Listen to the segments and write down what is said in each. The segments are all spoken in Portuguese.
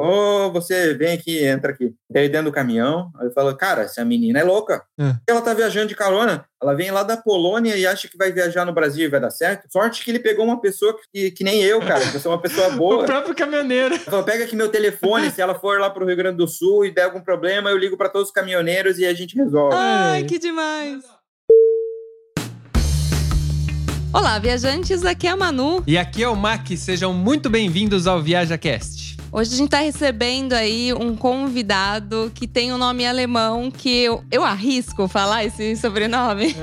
Ô, você vem aqui, entra aqui. Daí dentro do caminhão, aí eu falo, cara, essa menina é louca. É. Ela tá viajando de carona. Ela vem lá da Polônia e acha que vai viajar no Brasil e vai dar certo. Sorte que ele pegou uma pessoa que, que nem eu, cara. Que eu sou uma pessoa O boa. próprio caminhoneiro. Ela falou, pega aqui meu telefone, se ela for lá pro Rio Grande do Sul e der algum problema, eu ligo para todos os caminhoneiros e a gente resolve. Ai, que demais! Olá, viajantes, aqui é a Manu. E aqui é o Mac, sejam muito bem-vindos ao ViajaCast. Hoje a gente tá recebendo aí um convidado que tem um nome alemão que eu, eu arrisco falar esse sobrenome.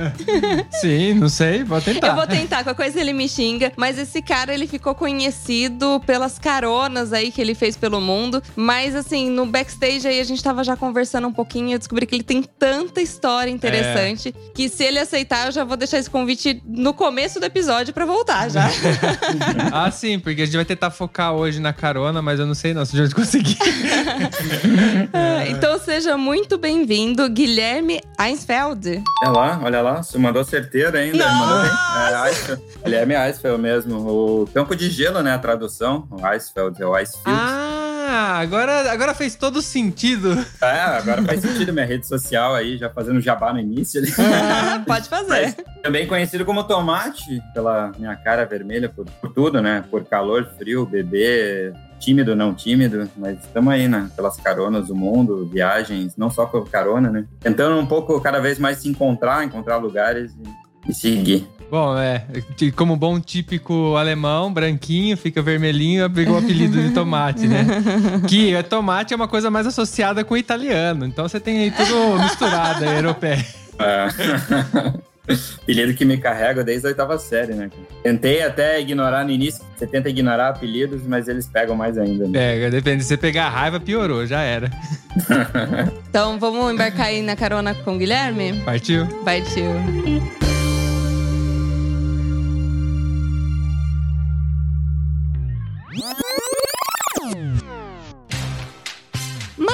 Sim, não sei, vou tentar. Eu vou tentar, qualquer coisa ele me xinga. Mas esse cara, ele ficou conhecido pelas caronas aí que ele fez pelo mundo. Mas assim, no backstage aí a gente tava já conversando um pouquinho e eu descobri que ele tem tanta história interessante que se ele aceitar, eu já vou deixar esse convite no começo do episódio pra voltar já. Ah, sim, porque a gente vai tentar focar hoje na carona, mas eu não sei não se a gente conseguir. Ah, então seja muito bem-vindo, Guilherme Einsfeld. Olha lá, olha lá, você mandou certeiro ainda. Mandou bem. É, Eisfeld. Guilherme Eisfeld mesmo. O campo de gelo, né? A tradução. O Eisfeld, é o Icefield. Ah, agora, agora fez todo sentido. É, agora faz sentido minha rede social aí, já fazendo jabá no início ali. Pode fazer. Mas também conhecido como tomate, pela minha cara vermelha, por, por tudo, né? Por calor, frio, bebê, tímido, não tímido, mas estamos aí, né? Pelas caronas do mundo, viagens, não só por carona, né? Tentando um pouco cada vez mais se encontrar, encontrar lugares e, e seguir. Bom, é, como bom típico alemão, branquinho, fica vermelhinho, pegou o apelido de tomate, né? Que é, tomate é uma coisa mais associada com o italiano, então você tem aí tudo misturado, aí, europeu. É. Apelido que me carrega desde a oitava série, né? Tentei até ignorar no início, você tenta ignorar apelidos, mas eles pegam mais ainda. Né? Pega, depende, se você pegar a raiva, piorou, já era. Então vamos embarcar aí na carona com o Guilherme? Partiu? Partiu.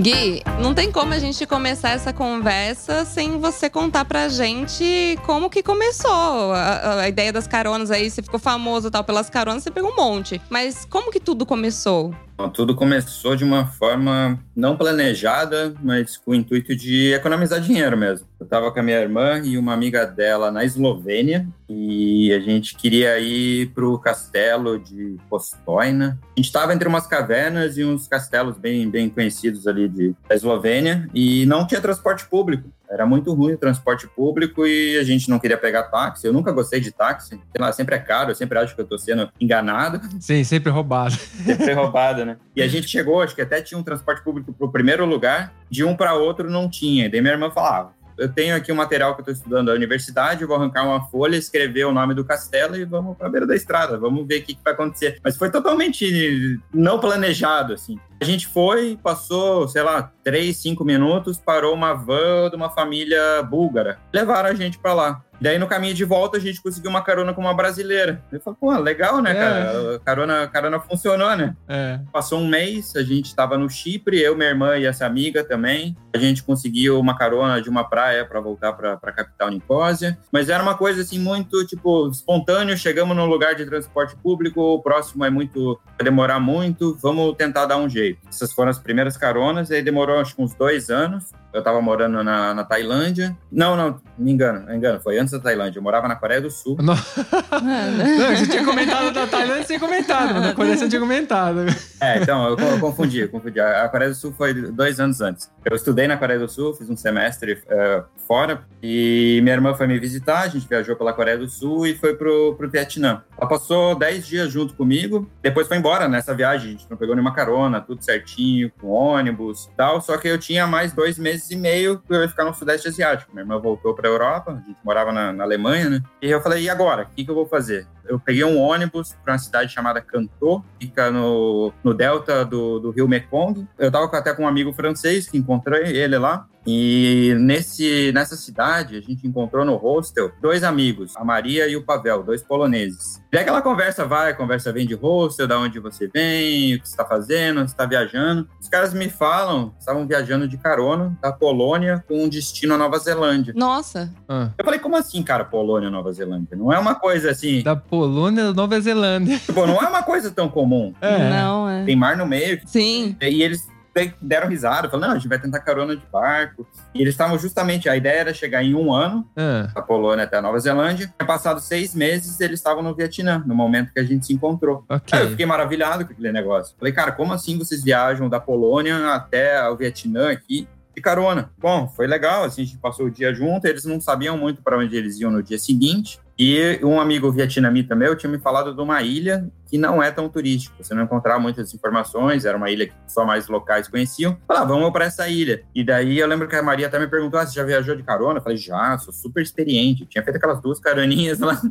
Gui, não tem como a gente começar essa conversa sem você contar pra gente como que começou. A, a ideia das caronas aí, você ficou famoso tal pelas caronas, você pegou um monte. Mas como que tudo começou? Tudo começou de uma forma não planejada, mas com o intuito de economizar dinheiro mesmo. Eu estava com a minha irmã e uma amiga dela na Eslovênia e a gente queria ir para o castelo de Postojna. A gente estava entre umas cavernas e uns castelos bem, bem conhecidos ali de, da Eslovênia e não tinha transporte público. Era muito ruim o transporte público e a gente não queria pegar táxi. Eu nunca gostei de táxi. Lá, sempre é caro, eu sempre acho que eu tô sendo enganado. Sim, sempre roubado. Sempre roubada, né? E a gente chegou, acho que até tinha um transporte público pro primeiro lugar, de um para outro não tinha. E daí minha irmã falava: eu tenho aqui um material que eu estou estudando da universidade, vou arrancar uma folha, escrever o nome do castelo e vamos para a beira da estrada, vamos ver o que, que vai acontecer. Mas foi totalmente não planejado, assim. A gente foi, passou, sei lá, três, cinco minutos, parou uma van de uma família búlgara. Levaram a gente para lá. Daí, no caminho de volta, a gente conseguiu uma carona com uma brasileira. Eu falei, pô, legal, né, É. cara? A carona, carona funcionou, né? É. Passou um mês, a gente estava no Chipre, eu, minha irmã e essa amiga também. A gente conseguiu uma carona de uma praia para voltar para a capital Nicósia. Mas era uma coisa assim muito tipo espontâneo. Chegamos num lugar de transporte público, o próximo é muito vai demorar muito. Vamos tentar dar um jeito. Essas foram as primeiras caronas. Aí demorou acho que uns dois anos. Eu tava morando na, na Tailândia. Não, não, me engano, me engano, foi antes da Tailândia. Eu morava na Coreia do Sul. Não, não, você tinha comentado da Tailândia sem comentado, mas na Coreia você tinha comentado. É, então, eu, eu confundi, eu confundi. A Coreia do Sul foi dois anos antes. Eu estudei na Coreia do Sul, fiz um semestre eh, fora, e minha irmã foi me visitar, a gente viajou pela Coreia do Sul e foi pro, pro Vietnã. Ela passou 10 dias junto comigo, depois foi embora nessa viagem, a gente não pegou nenhuma carona, tudo certinho, com ônibus e tal, só que eu tinha mais dois meses e meio que eu ia ficar no Sudeste Asiático. Minha irmã voltou pra Europa, a gente morava na, na Alemanha, né? E eu falei, e agora? O que, que eu vou fazer? Eu peguei um ônibus para uma cidade chamada Cantô, fica no, no delta do, do rio Mekong. Eu tava com- até com um amigo francês que encontrei ele lá. E nesse, nessa cidade, a gente encontrou no hostel dois amigos, a Maria e o Pavel, dois poloneses. E aquela conversa vai, a conversa vem de hostel, da onde você vem, o que você está fazendo, você está viajando. Os caras me falam, que estavam viajando de carona da Polônia com um destino à Nova Zelândia. Nossa. Ah, Eu falei, como assim, cara, Polônia, Nova Zelândia? Não é uma coisa assim, da Polônia da Nova Zelândia. tipo, não é uma coisa tão comum. É. Não, é. Tem mar no meio, Sim. e eles de- deram risada, falaram, não, a gente vai tentar carona de barco. E eles estavam justamente, a ideia era chegar em um ano, Ah, da Polônia até a Nova Zelândia. Tinha passado seis meses, eles estavam no Vietnã, no momento que a gente se encontrou. ok. Aí eu fiquei maravilhado com aquele negócio. Falei, cara, como assim vocês viajam da Polônia até o Vietnã aqui? De carona. Bom, foi legal, assim, a gente passou o dia junto, eles não sabiam muito para onde eles iam no dia seguinte. E um amigo vietnamita meu tinha me falado de uma ilha que não é tão turística. Você não encontrava muitas informações, era uma ilha que só mais locais conheciam. Falei, ah, vamos para essa ilha. E daí eu lembro que a Maria até me perguntou: ah, você já viajou de carona? Eu falei, já, sou super experiente. Tinha feito aquelas duas caroninhas lá.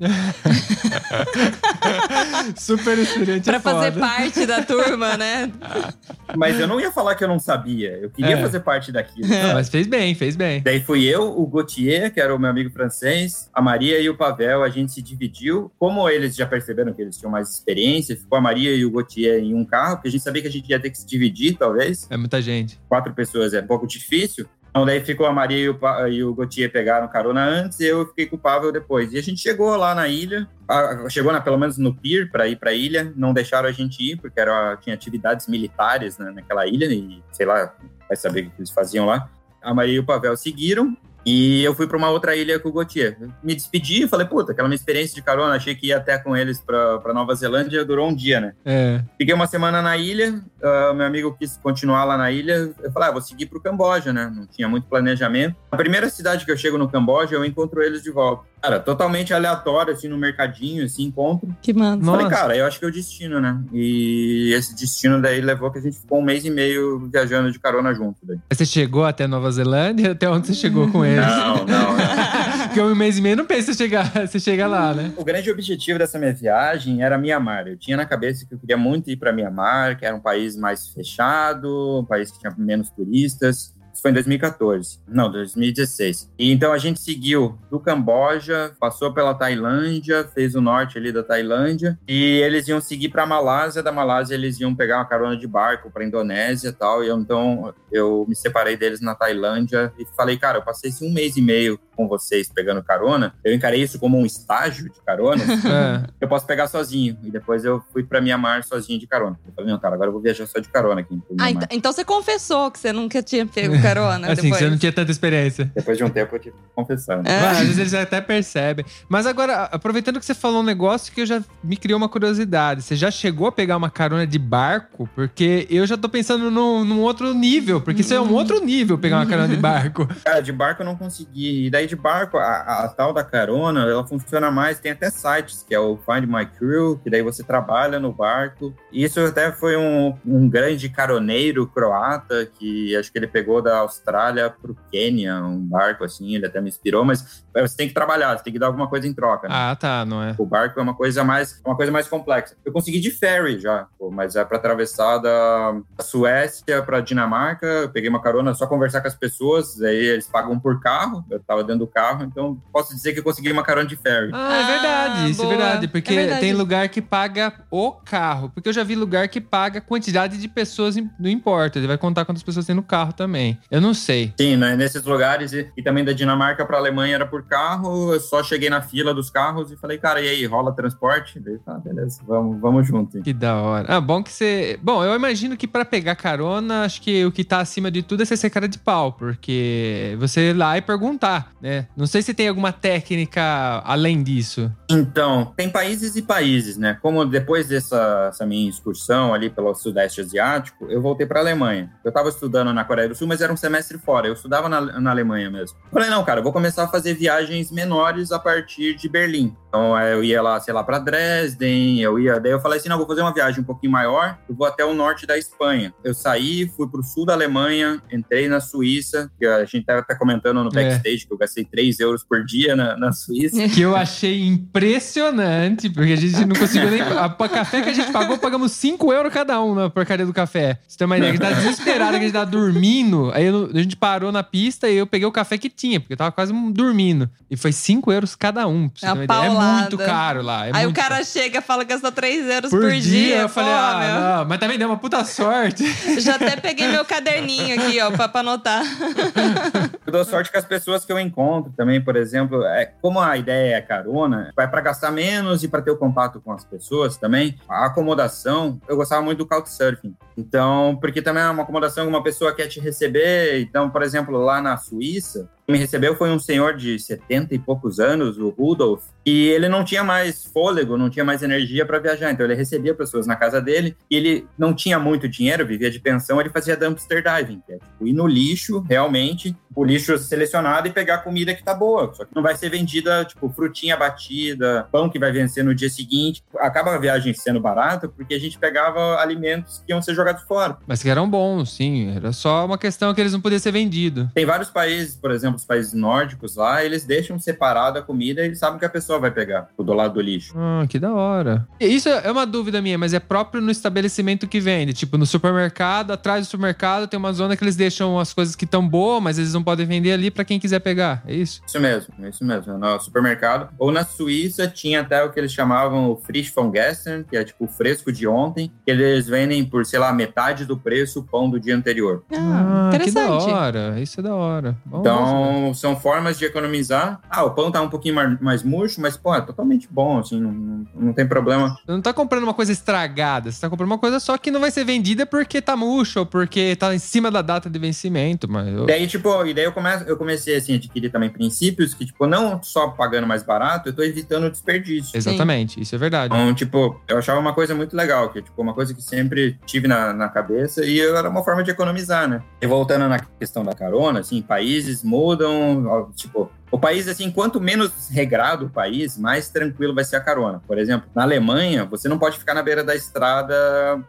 Super experiente Pra é fazer foda. parte da turma, né? Mas eu não ia falar que eu não sabia. Eu queria É. fazer parte daquilo. Mas fez bem, fez bem. Daí fui eu, o Gautier, que era o meu amigo francês, a Maria e o Pavel, a gente se dividiu. Como eles já perceberam que eles tinham mais experiência, ficou a Maria e o Gautier em um carro, porque a gente sabia que a gente ia ter que se dividir, talvez. É muita gente. Quatro pessoas é um pouco difícil. Então daí ficou a Maria e o, e o Gautier pegaram carona antes e eu fiquei com o Pavel depois. E a gente chegou lá na ilha, ah, chegou na, pelo menos no pier para ir para a ilha, não deixaram a gente ir porque era, tinha atividades militares né, naquela ilha e sei lá, vai saber o que eles faziam lá. A Maria e o Pavel seguiram e eu fui para uma outra ilha com o Gautier. Me despedi e falei, puta, aquela minha experiência de carona, achei que ia até com eles para Nova Zelândia, durou um dia, né? É. Fiquei uma semana na ilha, ah, meu amigo quis continuar lá na ilha. Eu falei, ah, vou seguir pro Camboja, né? Não tinha muito planejamento. A primeira cidade que eu chego no Camboja, eu encontro eles de volta. Cara, totalmente aleatório, assim, no mercadinho, assim, encontro. Que mano. Nossa. Falei, cara, eu acho que é o destino, né? E esse destino daí levou que a gente ficou um mês e meio viajando de carona junto. Daí. Mas Você chegou até Nova Zelândia? Até onde você chegou com eles? Não, não. Porque um mês e meio não pensa em chegar, você chegar lá, né? O grande objetivo dessa minha viagem era Mianmar. Eu tinha na cabeça que eu queria muito ir para Mianmar, que era um país mais fechado, um país que tinha menos turistas. Isso foi em 2014. Não, 2016. E então a gente seguiu do Camboja, passou pela Tailândia, fez o norte ali da Tailândia, e eles iam seguir para Malásia. Da Malásia eles iam pegar uma carona de barco para Indonésia e tal. E eu, então eu me separei deles na Tailândia e falei, cara, eu passei esse um mês e meio com vocês pegando carona. Eu encarei isso como um estágio de carona É. eu posso pegar sozinho. E depois eu fui pra Mianmar sozinho de carona. Eu falei, não, cara, agora eu vou viajar só de carona aqui. Ah, Mianmar. ent- então você confessou que você nunca tinha pego carona Assim, depois. você não tinha tanta experiência. Depois de um tempo eu tive que confessar. né? É. Mas, às vezes eles até percebem. Mas agora, aproveitando que você falou um negócio que eu já me criou uma curiosidade. Você já chegou a pegar uma carona de barco? Porque eu já tô pensando num, num outro nível. Porque isso é um outro nível pegar uma carona de barco. Cara, de barco eu não consegui. E daí de barco, a, a tal da carona, ela funciona mais. Tem até sites, que é o Find My Crew, que daí você trabalha no barco. E isso até foi um, um grande caroneiro croata, que acho que ele pegou da Austrália pro Quênia, um barco assim, ele até me inspirou, mas você tem que trabalhar, você tem que dar alguma coisa em troca. né? Ah, tá, não é? O barco é uma coisa mais, uma coisa mais complexa. Eu consegui de ferry já, mas é para atravessar da Suécia para Dinamarca. Eu peguei uma carona, só conversar com as pessoas, aí eles pagam por carro. Eu tava dentro do carro, então posso dizer que eu consegui uma carona de ferry. Ah, é Ah, verdade, isso boa. é verdade. Porque É verdade. tem lugar que paga o carro. Porque eu já vi lugar que paga a quantidade de pessoas, não importa. Ele vai contar quantas pessoas tem no carro também. Eu não sei. Sim, né, nesses lugares e, e também da Dinamarca para a Alemanha era por carro. Eu só cheguei na fila dos carros e falei, cara, e aí, rola transporte? Daí, tá, beleza, vamos, vamos junto. Que da hora. Ah, bom que você. Bom, eu imagino que pra pegar carona, acho que o que tá acima de tudo é você ser cara de pau, porque você ir lá e perguntar, né? Não sei se tem alguma técnica além disso. Então, tem países e países, né? Como depois dessa essa minha excursão ali pelo Sudeste Asiático, eu voltei para Alemanha. Eu estava estudando na Coreia do Sul, mas era um semestre fora. Eu estudava na, na Alemanha mesmo. Falei, não, cara, eu vou começar a fazer viagens menores a partir de Berlim. Então, eu ia lá, sei lá, para Dresden, eu ia. Daí eu falei assim: não, vou fazer uma viagem um pouquinho maior, eu vou até o norte da Espanha. Eu saí, fui para o sul da Alemanha, entrei na Suíça, que a gente estava até comentando no backstage é. que eu gastei 3 euros por dia na, na Suíça. Que eu achei impressionante, porque a gente não conseguiu nem. A, a café que a gente pagou, pagamos 5 euros cada um na porcaria do café. Você tem uma ideia? A gente tá desesperado, que a gente tava dormindo. Aí eu, a gente parou na pista e eu peguei o café que tinha, porque eu tava quase dormindo. E foi 5 euros cada um. Pra você é muito caro lá. É Aí o cara caro. chega e fala que gastou 3 euros por, por dia. dia. Eu falei, Pô, ah, meu. não, mas também deu uma puta sorte. Já até peguei meu caderninho aqui, ó, pra, pra anotar. Eu dou sorte com as pessoas que eu encontro também, por exemplo. É, como a ideia é carona, vai para gastar menos e para ter o contato com as pessoas também. A acomodação, eu gostava muito do Couchsurfing. Então, porque também é uma acomodação que uma pessoa quer te receber. Então, por exemplo, lá na Suíça, me recebeu foi um senhor de 70 e poucos anos, o Rudolf, e ele não tinha mais fôlego, não tinha mais energia para viajar, então ele recebia pessoas na casa dele e ele não tinha muito dinheiro, vivia de pensão, ele fazia dumpster diving, que é tipo ir no lixo, realmente, o lixo selecionado e pegar comida que tá boa, só que não vai ser vendida, tipo, frutinha batida, pão que vai vencer no dia seguinte. Acaba a viagem sendo barata porque a gente pegava alimentos que iam ser jogados fora. Mas que eram bons, sim, era só uma questão que eles não podiam ser vendidos. Tem vários países, por exemplo, os países nórdicos lá, eles deixam separado a comida e eles sabem que a pessoa vai pegar do lado do lixo. Ah, que da hora. Isso é uma dúvida minha, mas é próprio no estabelecimento que vende. Tipo, no supermercado, atrás do supermercado tem uma zona que eles deixam as coisas que estão boas, mas eles não podem vender ali para quem quiser pegar. É isso? Isso mesmo, é isso mesmo. No supermercado. Ou na Suíça tinha até o que eles chamavam o Frisch von gestern, que é tipo o fresco de ontem, que eles vendem por, sei lá, metade do preço o pão do dia anterior. Ah, que da interessante. hora. Isso é da hora. Bom, Então, são formas de economizar. Ah, o pão tá um pouquinho mais, mais murcho, mas, pô, é totalmente bom, assim, não, não, não tem problema. Você não tá comprando uma coisa estragada, você tá comprando uma coisa só que não vai ser vendida porque tá murcho ou porque tá em cima da data de vencimento, mas... eu- Daí, tipo, e daí eu, come, eu comecei, assim, a adquirir também princípios que, tipo, não só pagando mais barato, eu tô evitando o desperdício. Exatamente, isso é verdade. Então, tipo, eu achava uma coisa muito legal, que, tipo, uma coisa que sempre tive na, na cabeça e era uma forma de economizar, né? E voltando na questão da carona, assim, países mudam, tipo, o país, assim, quanto menos regrado o país, mais tranquilo vai ser a carona. Por exemplo, na Alemanha, você não pode ficar na beira da estrada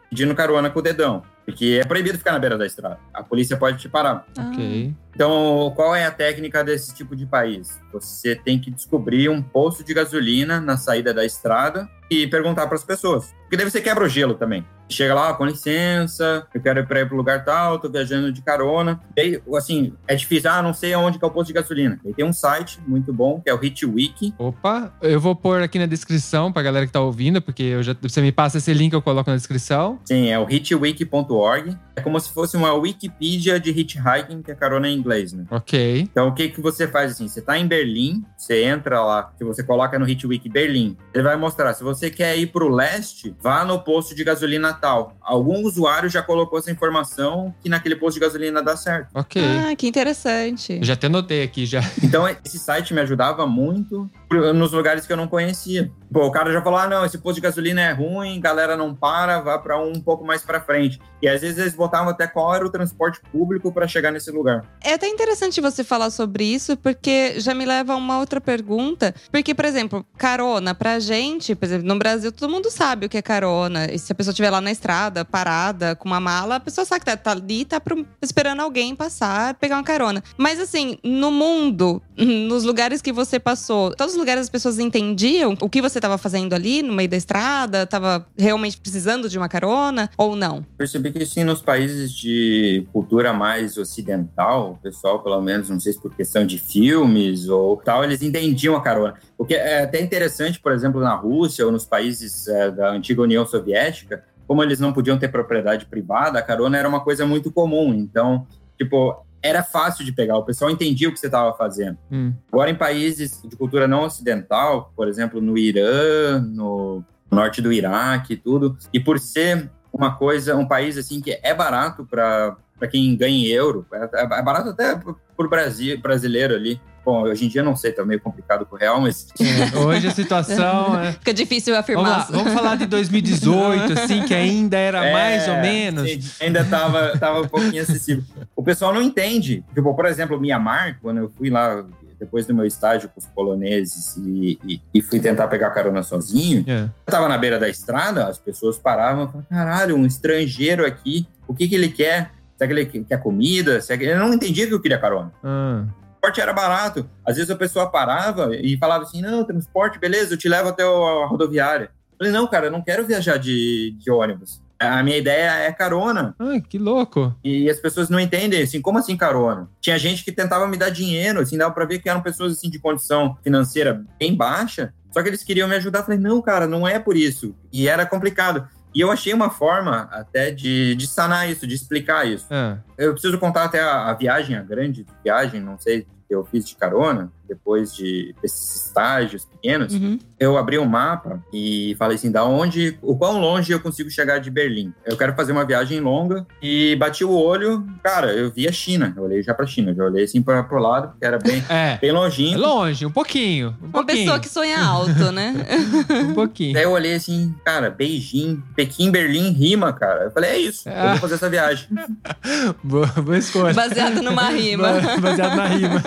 pedindo carona com o dedão, porque é proibido ficar na beira da estrada. A polícia pode te parar. Ok. Então, qual é a técnica desse tipo de país? Você tem que descobrir um posto de gasolina na saída da estrada e perguntar para as pessoas. Porque daí você quebra o gelo também. Chega lá, com licença, eu quero ir para pro lugar tal, tô viajando de carona. Daí, assim, é difícil, ah, não sei aonde que é o posto de gasolina. Aí tem um site muito bom, que é o HitWiki. Opa, eu vou pôr aqui na descrição pra galera que tá ouvindo, porque eu já, você me passa esse link, eu coloco na descrição. Sim, é o hitwiki.org. É como se fosse uma Wikipedia de hitchhiking, que é carona em inglês, né? Ok. Então, o que, que você faz assim? Você tá em Berlim, você entra lá, se você coloca no Hitwiki Berlim, ele vai mostrar. Se você quer ir pro leste, vá no posto de gasolina tal. Algum usuário já colocou essa informação que naquele posto de gasolina dá certo. Ok. Ah, que interessante. Eu já até notei aqui já. Então, esse site me ajudava muito nos lugares que eu não conhecia. Pô, o cara já falou: ah, não, esse posto de gasolina é ruim, galera não para, vá para um, um pouco mais para frente. E às vezes eles botavam até qual era o transporte público para chegar nesse lugar. É até interessante você falar sobre isso, porque já me leva a uma outra pergunta. Porque, por exemplo, carona, pra gente, por exemplo, no Brasil, todo mundo sabe o que é carona. E se a pessoa estiver lá na estrada, parada, com uma mala, a pessoa sabe que tá, tá ali, tá pro- esperando alguém passar, pegar uma carona. Mas assim, no mundo, nos lugares que você passou, todos os lugares as pessoas entendiam o que você tava fazendo ali, no meio da estrada, tava realmente precisando de uma carona, ou não? Percebi que sim, nos países de cultura mais ocidental, o pessoal, pelo menos, não sei se por questão de filmes ou tal, eles entendiam a carona. O que é até interessante, por exemplo, na Rússia ou nos países eh, da antiga União Soviética, como eles não podiam ter propriedade privada, a carona era uma coisa muito comum. Então, tipo, era fácil de pegar, o pessoal entendia o que você estava fazendo. Hum. Agora, em países de cultura não ocidental, por exemplo, no Irã, no norte do Iraque e tudo, e por ser uma coisa, um país assim que é barato para quem ganha em euro, é, é barato até para o Brasil, brasileiro ali. Bom, hoje em dia não sei, tá meio complicado com o real, mas É, hoje a situação é. Fica difícil Vamos afirmar. lá, vamos falar de 2018, assim, que ainda era É, mais ou menos. sim, ainda tava, tava um pouquinho acessível. O pessoal não entende. Tipo, por exemplo, Mianmar, quando eu fui lá depois do meu estágio com os poloneses e, e- e fui tentar pegar carona sozinho, É. eu tava na beira da estrada, as pessoas paravam e falavam, caralho, um estrangeiro aqui, o que que ele quer? Será que ele quer comida? Será que... Eu não entendia que eu queria carona. Ah, transporte era barato. Às vezes a pessoa parava e falava assim, não, transporte, beleza, eu te levo até a rodoviária. Eu falei, não, cara, eu não quero viajar de, de ônibus. A minha ideia é carona. ai, que louco. E as pessoas não entendem, assim, como assim carona? Tinha gente que tentava me dar dinheiro, assim, dava pra ver que eram pessoas, assim, de condição financeira bem baixa, só que eles queriam me ajudar. Eu falei, não, cara, não é por isso. E era complicado. E eu achei uma forma até de, de sanar isso, de explicar isso. Ah, Eu preciso contar até a, a viagem, a grande viagem, não sei, que eu fiz de carona, depois de desses estágios pequenos. Uhum. Eu abri um mapa e falei assim, da onde, o quão longe eu consigo chegar de Berlim. Eu quero fazer uma viagem longa e bati o olho, cara, eu vi a China. Eu olhei já pra China, já olhei assim para pro lado, porque era bem, é. bem É longinho. longe, um pouquinho. Um Uma pouquinho. pessoa que sonha alto, né? Um pouquinho. Daí eu olhei assim, cara, Beijing, Pequim, Berlim, rima, cara. Eu falei, é isso, eu Ah. vou fazer essa viagem. Boa, boa escolha. Baseado numa rima. Ba- Baseado na rima.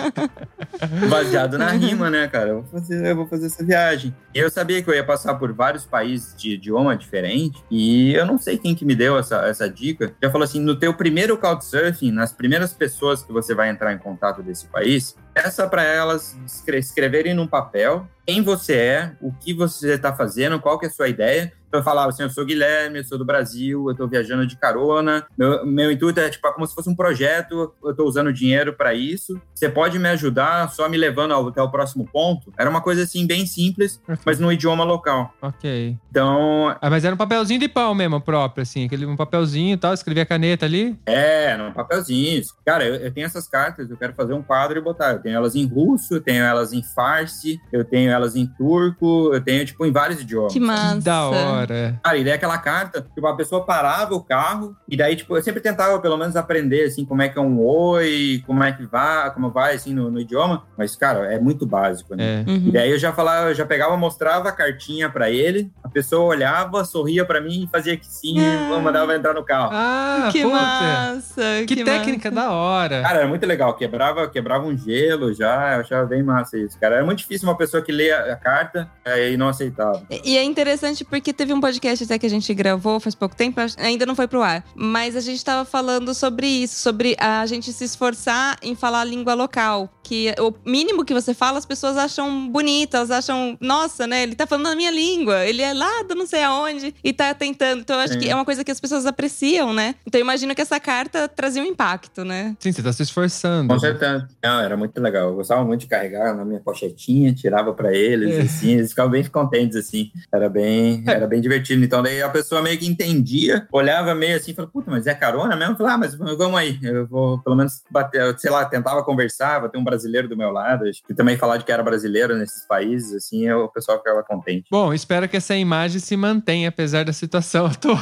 Baseado na rima, né, cara? Eu vou, fazer, eu vou fazer essa viagem. Eu sabia que eu ia passar por vários países de idioma diferente. E eu não sei quem que me deu essa, essa dica. Já falou assim: no teu primeiro Couchsurfing, nas primeiras pessoas que você vai entrar em contato desse país, peça para elas escre- escreverem num papel quem você é, o que você está fazendo, qual que é a sua ideia. Então eu falava assim, eu sou Guilherme, eu sou do Brasil, eu tô viajando de carona. Meu, meu intuito é tipo como se fosse um projeto, eu tô usando dinheiro para isso. Você pode me ajudar só me levando ao- até o próximo ponto? Era uma coisa assim bem simples, mas no idioma local. Ok. Então, Ah, mas era um papelzinho de pau mesmo, próprio, assim. Aquele um papelzinho e tal, escrevia a caneta ali. é, num papelzinho. Cara, eu, eu tenho essas cartas, eu quero fazer um quadro e botar. Eu tenho elas em russo, eu tenho elas em farsi, eu tenho elas em turco, eu tenho, tipo, em vários idiomas. Que massa. Que da hora. Cara, e daí aquela carta, tipo, a pessoa parava o carro, e daí, tipo, eu sempre tentava pelo menos aprender, assim, como é que é um oi, como é que vai, como vai, assim, no, no idioma. Mas, cara, é muito básico, né? É. Uhum. E daí eu já falava, eu já pegava, mostrava a cartinha pra ele, a pessoa olhava, sorria pra mim e fazia que sim, e mandava entrar no carro. Ah, que puta. massa. Que, técnica massa. da hora. Cara, era muito legal, quebrava, quebrava um gelo já, eu achava bem massa isso, cara. Era muito difícil uma pessoa que lê a, a carta é, e não aceitava. E é interessante porque teve um podcast até que a gente gravou faz pouco tempo, ainda não foi pro ar, mas a gente tava falando sobre isso, sobre a gente se esforçar em falar a língua local. Que o mínimo que você fala, as pessoas acham bonitas, acham, nossa, né? Ele tá falando a minha língua, ele é lá do não sei aonde e tá tentando. Então, eu acho É. que é uma coisa que as pessoas apreciam, né? Então, eu imagino que essa carta trazia um impacto, né? Sim, você tá se esforçando. Com certeza. Não, era muito legal. Eu gostava muito de carregar na minha pochetinha, tirava pra eles, É. assim, eles ficavam bem contentes, assim. Era bem, É. era bem divertido. Então, daí a pessoa meio que entendia, olhava meio assim, falava, puta, mas é carona mesmo? Eu falei, ah, mas vamos aí, eu vou pelo menos bater, sei lá, tentava conversar, vai ter um brasileiro do meu lado, acho que também falar de que era brasileiro nesses países, assim, eu- o pessoal ficava contente. Bom, espero que essa imagem se mantenha, apesar da situação atual.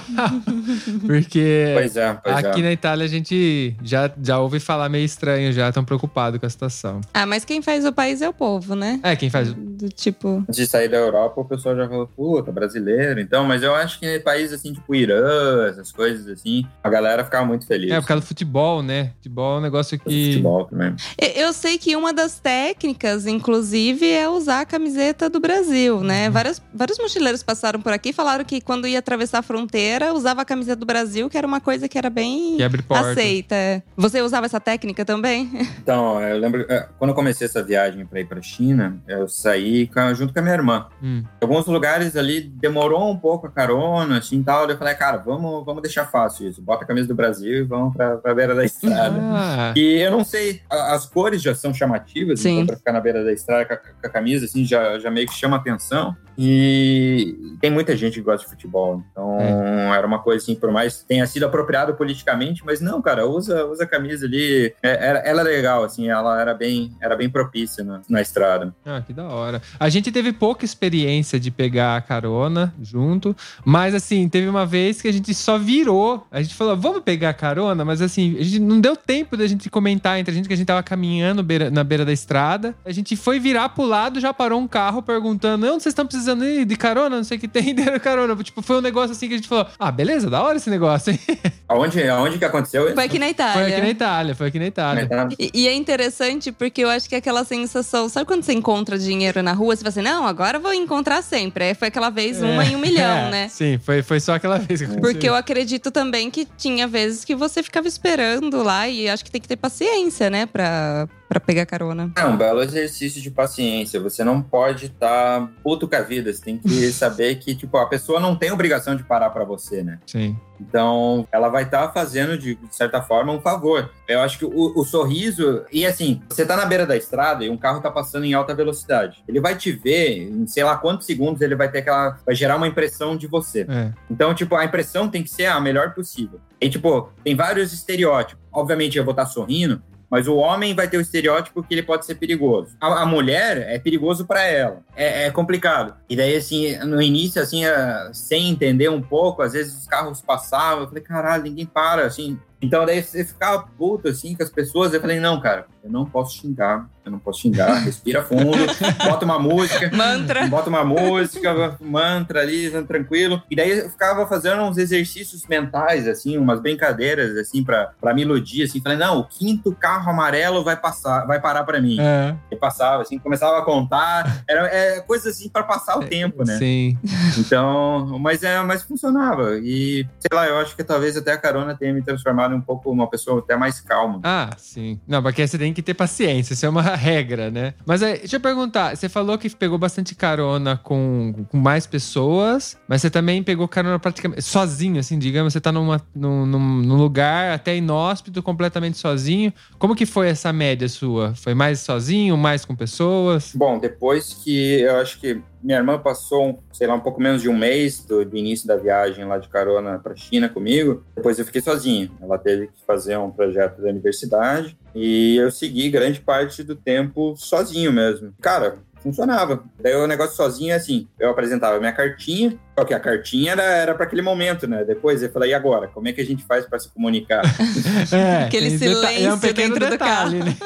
Porque Pois é, pois aqui é. na Itália a gente já, já ouve falar meio estranho, já tão preocupado com a situação. Ah, mas quem faz o país é o povo, né? É, quem faz. Do tipo. Antes de sair da Europa, o pessoal já falou, puta, brasileiro. Então, mas eu acho que em países assim, tipo Irã, essas coisas assim, a galera ficava muito feliz. É, por causa do futebol, né? Futebol é um negócio que. futebol também. Eu sei que uma das técnicas, inclusive, é usar a camiseta do Brasil, né? Uhum. Vários, vários mochileiros passaram por aqui e falaram que quando ia atravessar a fronteira, usava a camiseta do Brasil, que era uma coisa que era bem Que abre porta. aceita. Você usava essa técnica também? Então, eu lembro, é, quando eu comecei essa viagem para ir para China, eu saí junto com a minha irmã. Hum. Em alguns lugares ali demorou um pouco a carona, assim, tal. Eu falei, cara, vamos, vamos deixar fácil isso. Bota a camisa do Brasil e vamos pra, pra beira da estrada. Ah, E eu não sei, a- as cores já são chamativas, Sim. então pra ficar na beira da estrada com a, com a camisa, assim, já, já meio que chama atenção. E tem muita gente que gosta de futebol, então era uma coisa assim, por mais que tenha sido apropriado politicamente, mas não, cara, usa, usa a camisa ali. É, Era, ela era legal, assim, ela era bem, era bem propícia na, na estrada. ah, que da hora. A gente teve pouca experiência de pegar a carona junto, mas assim, teve uma vez que a gente só virou. A gente falou, vamos pegar carona, mas assim, a gente não deu tempo da gente comentar entre a gente que a gente tava caminhando beira- na beira da estrada. A gente foi virar pro lado, já parou um carro perguntando: onde vocês estão precisando ir de carona? Não sei o que tem, deram carona. Tipo, foi um negócio assim que a gente falou: ah, beleza, da hora esse negócio, hein? Aonde, aonde que aconteceu isso? Foi aqui na Itália. Foi aqui na Itália, foi aqui na Itália. E, e é interessante porque eu acho que é aquela sensação, sabe quando você encontra dinheiro na rua, você fala assim, não, agora eu vou encontrar sempre. Aí foi aquela vez, uma em um milhão, É, né? Sim, foi, foi só aquela vez que aconteceu. Porque eu acredito também que tinha vezes que você ficava esperando lá e acho que tem que ter paciência, né, pra, pra pegar carona. É um belo exercício de paciência. Você não pode estar puto com a vida. Você tem que saber que, tipo, a pessoa não tem obrigação de parar pra você, né? Sim. Então, ela vai estar fazendo, de certa forma, um favor. Eu acho que o, o sorriso. E assim, você tá na beira da estrada e um carro tá passando em alta velocidade. Ele vai te ver, em sei lá quantos segundos, ele vai ter aquela. Vai gerar uma impressão de você. É. Então, tipo, a impressão tem que ser a melhor possível. E, tipo, tem vários estereótipos. Obviamente, eu vou estar sorrindo, mas o homem vai ter o estereótipo que ele pode ser perigoso. A, a mulher é perigoso para ela. É, é complicado. E daí, assim, no início, assim, eh, sem entender um pouco, às vezes os carros passavam. Eu falei, caralho, ninguém para, assim. Então, daí você ficava puto, assim, com as pessoas. Eu falei, não, cara, eu não posso xingar. Eu não posso xingar. Respira fundo, bota uma música. Mantra. Bota uma música, mantra ali, tranquilo. E daí eu ficava fazendo uns exercícios mentais, assim, umas brincadeiras, assim, pra, pra me iludir, assim. Falei, não, o quinto carro amarelo vai passar, vai parar pra mim. É. E passava, assim, começava a contar. Era é, coisa assim pra passar o tempo, né? Sim. Então, mas, é, mas funcionava. E, sei lá, eu acho que talvez até a carona tenha me transformado em um pouco uma pessoa até mais calma. Ah, sim. Não, porque você tem que ter paciência, isso é uma regra, né? Mas aí, deixa eu perguntar, você falou que pegou bastante carona com, com mais pessoas, mas você também pegou carona praticamente sozinho, assim, digamos, você tá numa, num, num- num lugar até inóspito, completamente sozinho. Como que foi essa média sua? Foi mais sozinho, mais com pessoas? Bom, depois que eu acho que minha irmã passou, sei lá, um pouco menos de um mês do, do início da viagem lá de carona para China comigo, depois eu fiquei sozinho. Ela teve que fazer um projeto da universidade e eu segui grande parte do tempo sozinho mesmo. Cara, funcionava. Daí o negócio sozinho é assim, eu apresentava minha cartinha, só que a cartinha era, era para aquele momento, né? Depois eu falei, e agora? Como é que a gente faz para se comunicar? É, Aquele silêncio é um pequeno dentro do detalhe, né?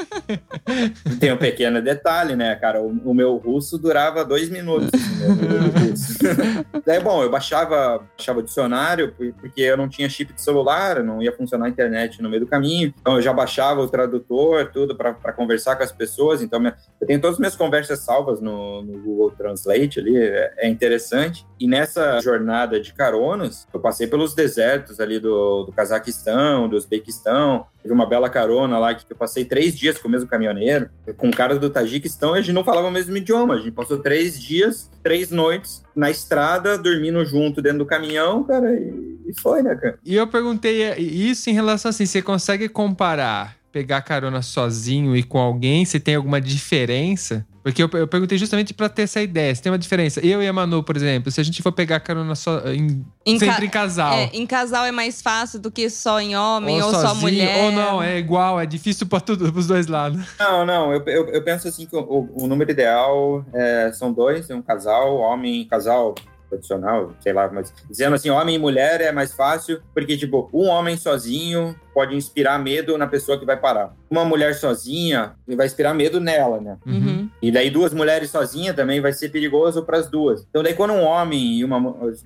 Tem um pequeno detalhe, né, cara? O, o meu russo durava dois minutos. Daí, bom, eu baixava, baixava o dicionário, por- porque eu não tinha chip de celular, não ia funcionar a internet no meio do caminho. Então, eu já baixava o tradutor, tudo, para conversar com as pessoas. Então, minha- eu tenho todas as minhas conversas salvas no, no Google Translate ali, é, é interessante. E nessa jornada de caronas, eu passei pelos desertos ali do, do Cazaquistão, do Uzbequistão. Teve uma bela carona lá que eu passei três dias com o mesmo caminhoneiro, com caras do Tajiquistão, e a gente não falava o mesmo idioma. A gente passou três dias, três noites na estrada, dormindo junto dentro do caminhão, cara, e, e foi, né, cara? E eu perguntei isso em relação assim, você consegue comparar pegar carona sozinho e com alguém, se tem alguma diferença? Porque eu, eu perguntei justamente pra ter essa ideia, se tem uma diferença. Eu e a Manu, por exemplo, se a gente for pegar carona só em, Em ca- sempre em casal. É, em casal é mais fácil do que só em homem ou, só sozinho, mulher. Ou não, é igual, é difícil pra tudo, pros dois lados. Não, não, eu, eu, eu penso assim que o, o número ideal é, são dois, é um casal, homem, casal tradicional, sei lá, mas dizendo assim, homem e mulher é mais fácil, porque, tipo, um homem sozinho pode inspirar medo na pessoa que vai parar. Uma mulher sozinha vai inspirar medo nela, né? Uhum. E daí duas mulheres sozinhas também vai ser perigoso para as duas. Então daí quando um homem e uma,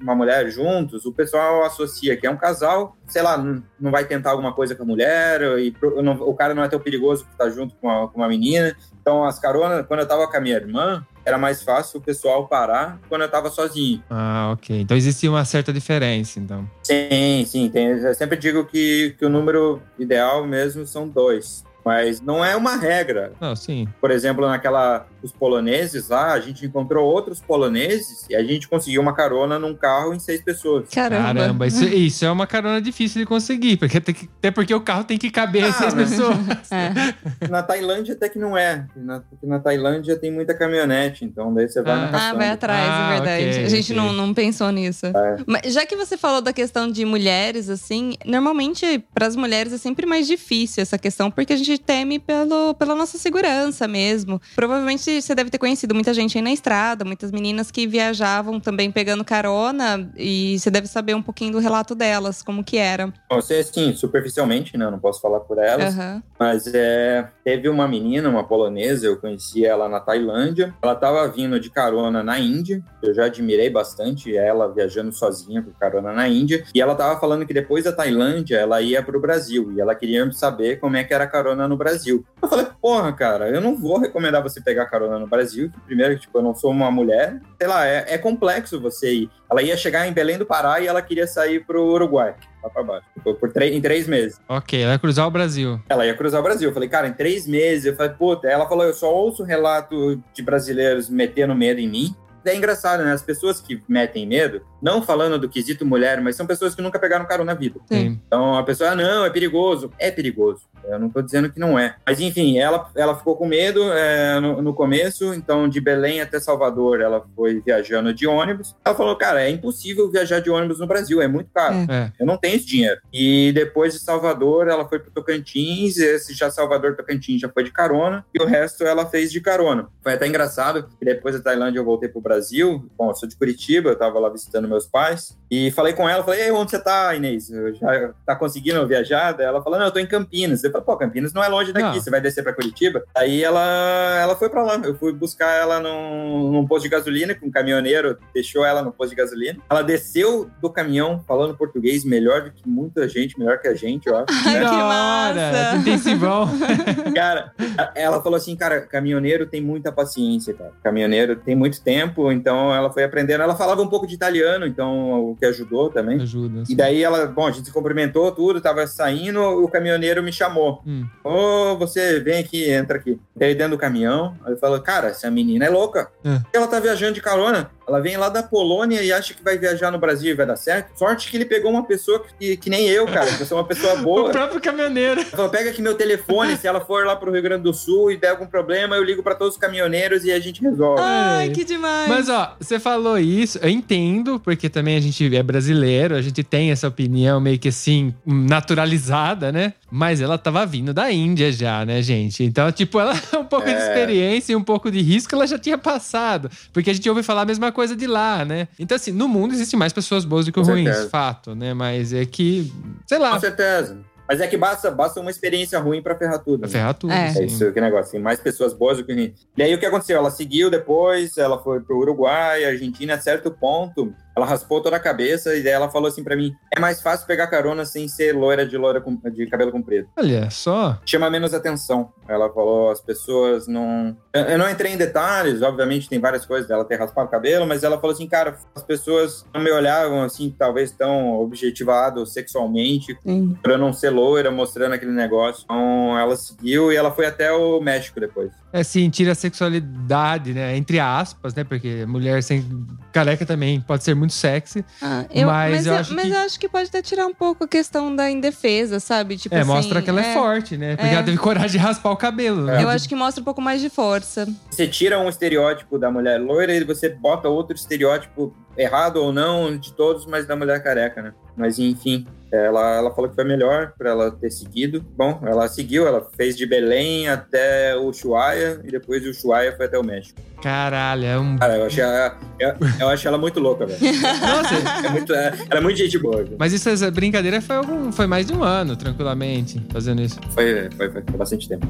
uma mulher juntos, o pessoal associa que é um casal, sei lá, não, vai tentar alguma coisa com a mulher, e não- o cara não é tão perigoso que tá junto com uma, com uma menina. Então as caronas, quando eu tava com a minha irmã, era mais fácil o pessoal parar quando eu tava sozinho. Ah, ok. Então existe uma certa diferença, então. Sim, sim. Tem, eu sempre digo que, que o número ideal mesmo são dois. Mas não é uma regra. Não, sim. Por exemplo, naquela os poloneses lá, a gente encontrou outros poloneses e a gente conseguiu uma carona num carro em seis pessoas. Caramba. Caramba, isso, isso é uma carona difícil de conseguir, porque tem que- até porque o carro tem que caber Ah, seis né? pessoas. É. Na Tailândia até que não é. Na, porque na Tailândia tem muita caminhonete, então daí você vai Ah. na Ah, vai atrás, Ah, é verdade. ok, a gente ok. não, não pensou nisso. É. Mas já que você falou da questão de mulheres, assim, normalmente para as mulheres é sempre mais difícil essa questão, porque a gente teme pelo, pela nossa segurança mesmo. Provavelmente você deve ter conhecido muita gente aí na estrada, muitas meninas que viajavam também pegando carona, e você deve saber um pouquinho do relato delas, como que era. Você, assim, superficialmente, né? eu Não posso falar por elas. Aham. Mas é, teve uma menina, uma polonesa, eu conheci ela na Tailândia. Ela estava vindo de carona na Índia. Eu já admirei bastante ela viajando sozinha com carona na Índia. E ela estava falando que depois da Tailândia ela ia para o Brasil e ela queria saber como é que era a carona no Brasil. Eu falei, porra, cara, eu não vou recomendar você pegar carona no Brasil. que Primeiro, tipo, eu não sou uma mulher. Sei lá, é, é complexo você ir. Ela ia chegar em Belém do Pará e ela queria sair pro Uruguai, lá para baixo, por, por três- em três meses. Ok, vai cruzar o Brasil. Ela ia cruzar o Brasil. Eu falei, cara, em três meses. Eu falei, puta. Ela falou, eu só ouço relato de brasileiros metendo medo em mim. É engraçado, né? As pessoas que metem medo, não falando do quesito mulher, mas são pessoas que nunca pegaram carona na vida. Sim. Então a pessoa, ah, não, é perigoso. É perigoso. Eu não tô dizendo que não é. Mas enfim, ela, ela ficou com medo é, no, no começo. Então, de Belém até Salvador, ela foi viajando de ônibus. Ela falou, cara, é impossível viajar de ônibus no Brasil, é muito caro. É. Eu não tenho esse dinheiro. E depois de Salvador, ela foi pro Tocantins. Esse já Salvador Tocantins já foi de carona. E o resto ela fez de carona. Foi até engraçado que depois da Tailândia eu voltei pro Brasil. Bom, eu sou de Curitiba, eu tava lá visitando meus pais. E falei com ela, falei, Ei, onde você tá, Inês? Já tá conseguindo viajar? Daí Ela falou, não, eu tô em Campinas. Eu falei, pô, Campinas não é longe daqui, Não. você vai descer pra Curitiba? Aí ela, ela foi pra lá. Eu fui buscar ela num, num posto de gasolina, com um caminhoneiro deixou ela no posto de gasolina. Ela desceu do caminhão falando português melhor do que muita gente, melhor que a gente, acho. Que né? que massa! Intensivão. Cara, ela falou assim, cara, caminhoneiro tem muita paciência, cara. Caminhoneiro tem muito tempo, então ela foi aprendendo. Ela falava um pouco de italiano, então que ajudou também. Ajuda. E daí ela, bom, a gente se cumprimentou, tudo, tava saindo, o caminhoneiro me chamou. Hum. Ô, você vem aqui, entra aqui. Daí dentro do caminhão, aí falou, cara, essa menina é louca. É. Ela tá viajando de carona. Ela vem lá da Polônia e acha que vai viajar no Brasil e vai dar certo. Sorte que ele pegou uma pessoa que, que nem eu, cara, que eu sou uma pessoa O boa. próprio caminhoneiro. Ela falou, pega aqui meu telefone, se ela for lá pro Rio Grande do Sul e der algum problema, eu ligo pra todos os caminhoneiros e a gente resolve. Ai, que demais! Mas, ó, você falou isso, eu entendo, porque também a gente é brasileiro, a gente tem essa opinião meio que assim, naturalizada, né? Mas ela tava vindo da Índia já, né, gente? Então, tipo, ela um pouco de É. experiência e um pouco de risco ela já tinha passado. Porque a gente ouve falar a mesma coisa de lá, né? Então, assim, no mundo existem mais pessoas boas do que Com ruins, certeza. fato, né? Mas é que, sei lá, Com certeza. Mas é que basta, basta uma experiência ruim pra ferrar tudo. pra né? ferrar tudo. É. É isso que negócio, tem mais pessoas boas do que ruins. E aí o que aconteceu? Ela seguiu depois, ela foi pro Uruguai, Argentina, a certo ponto, ela raspou toda a cabeça e daí ela falou assim pra mim: é mais fácil pegar carona sem ser loira de loira com- de cabelo comprido. Olha só. Chama menos atenção. Ela falou, as pessoas não. Eu eu não entrei em detalhes, obviamente tem várias coisas dela ter raspado o cabelo, mas ela falou assim, cara, as pessoas não me olhavam assim, talvez tão objetivado sexualmente, Sim. pra eu não ser loira, mostrando aquele negócio. Então ela seguiu e ela foi até o México depois. É sentir a sexualidade, né? Entre aspas, né? Porque mulher sem careca também pode ser muito sexy. Ah, eu, Mas mas eu eu, acho mas que- eu acho que pode até tirar um pouco a questão da indefesa, sabe? Tipo é, assim, mostra que ela é, forte, né? Porque é. ela teve coragem de raspar o cabelo. né? Eu acho que mostra um pouco mais de força. Você tira um estereótipo da mulher loira e você bota outro estereótipo errado ou não de todos, mas da mulher careca, né? Mas enfim, ela, ela falou que foi melhor para ela ter seguido. Bom, ela seguiu, ela fez de Belém até o Ushuaia e depois do Ushuaia foi até o México. Caralho, é um. Cara, eu achei, ela- eu, eu acho ela muito louca, velho. Nossa, É muito, é, ela é muito gente boa. viu? mas isso, essa brincadeira foi, algum, foi mais de um ano, tranquilamente, fazendo isso. Foi, foi, foi, foi bastante tempo.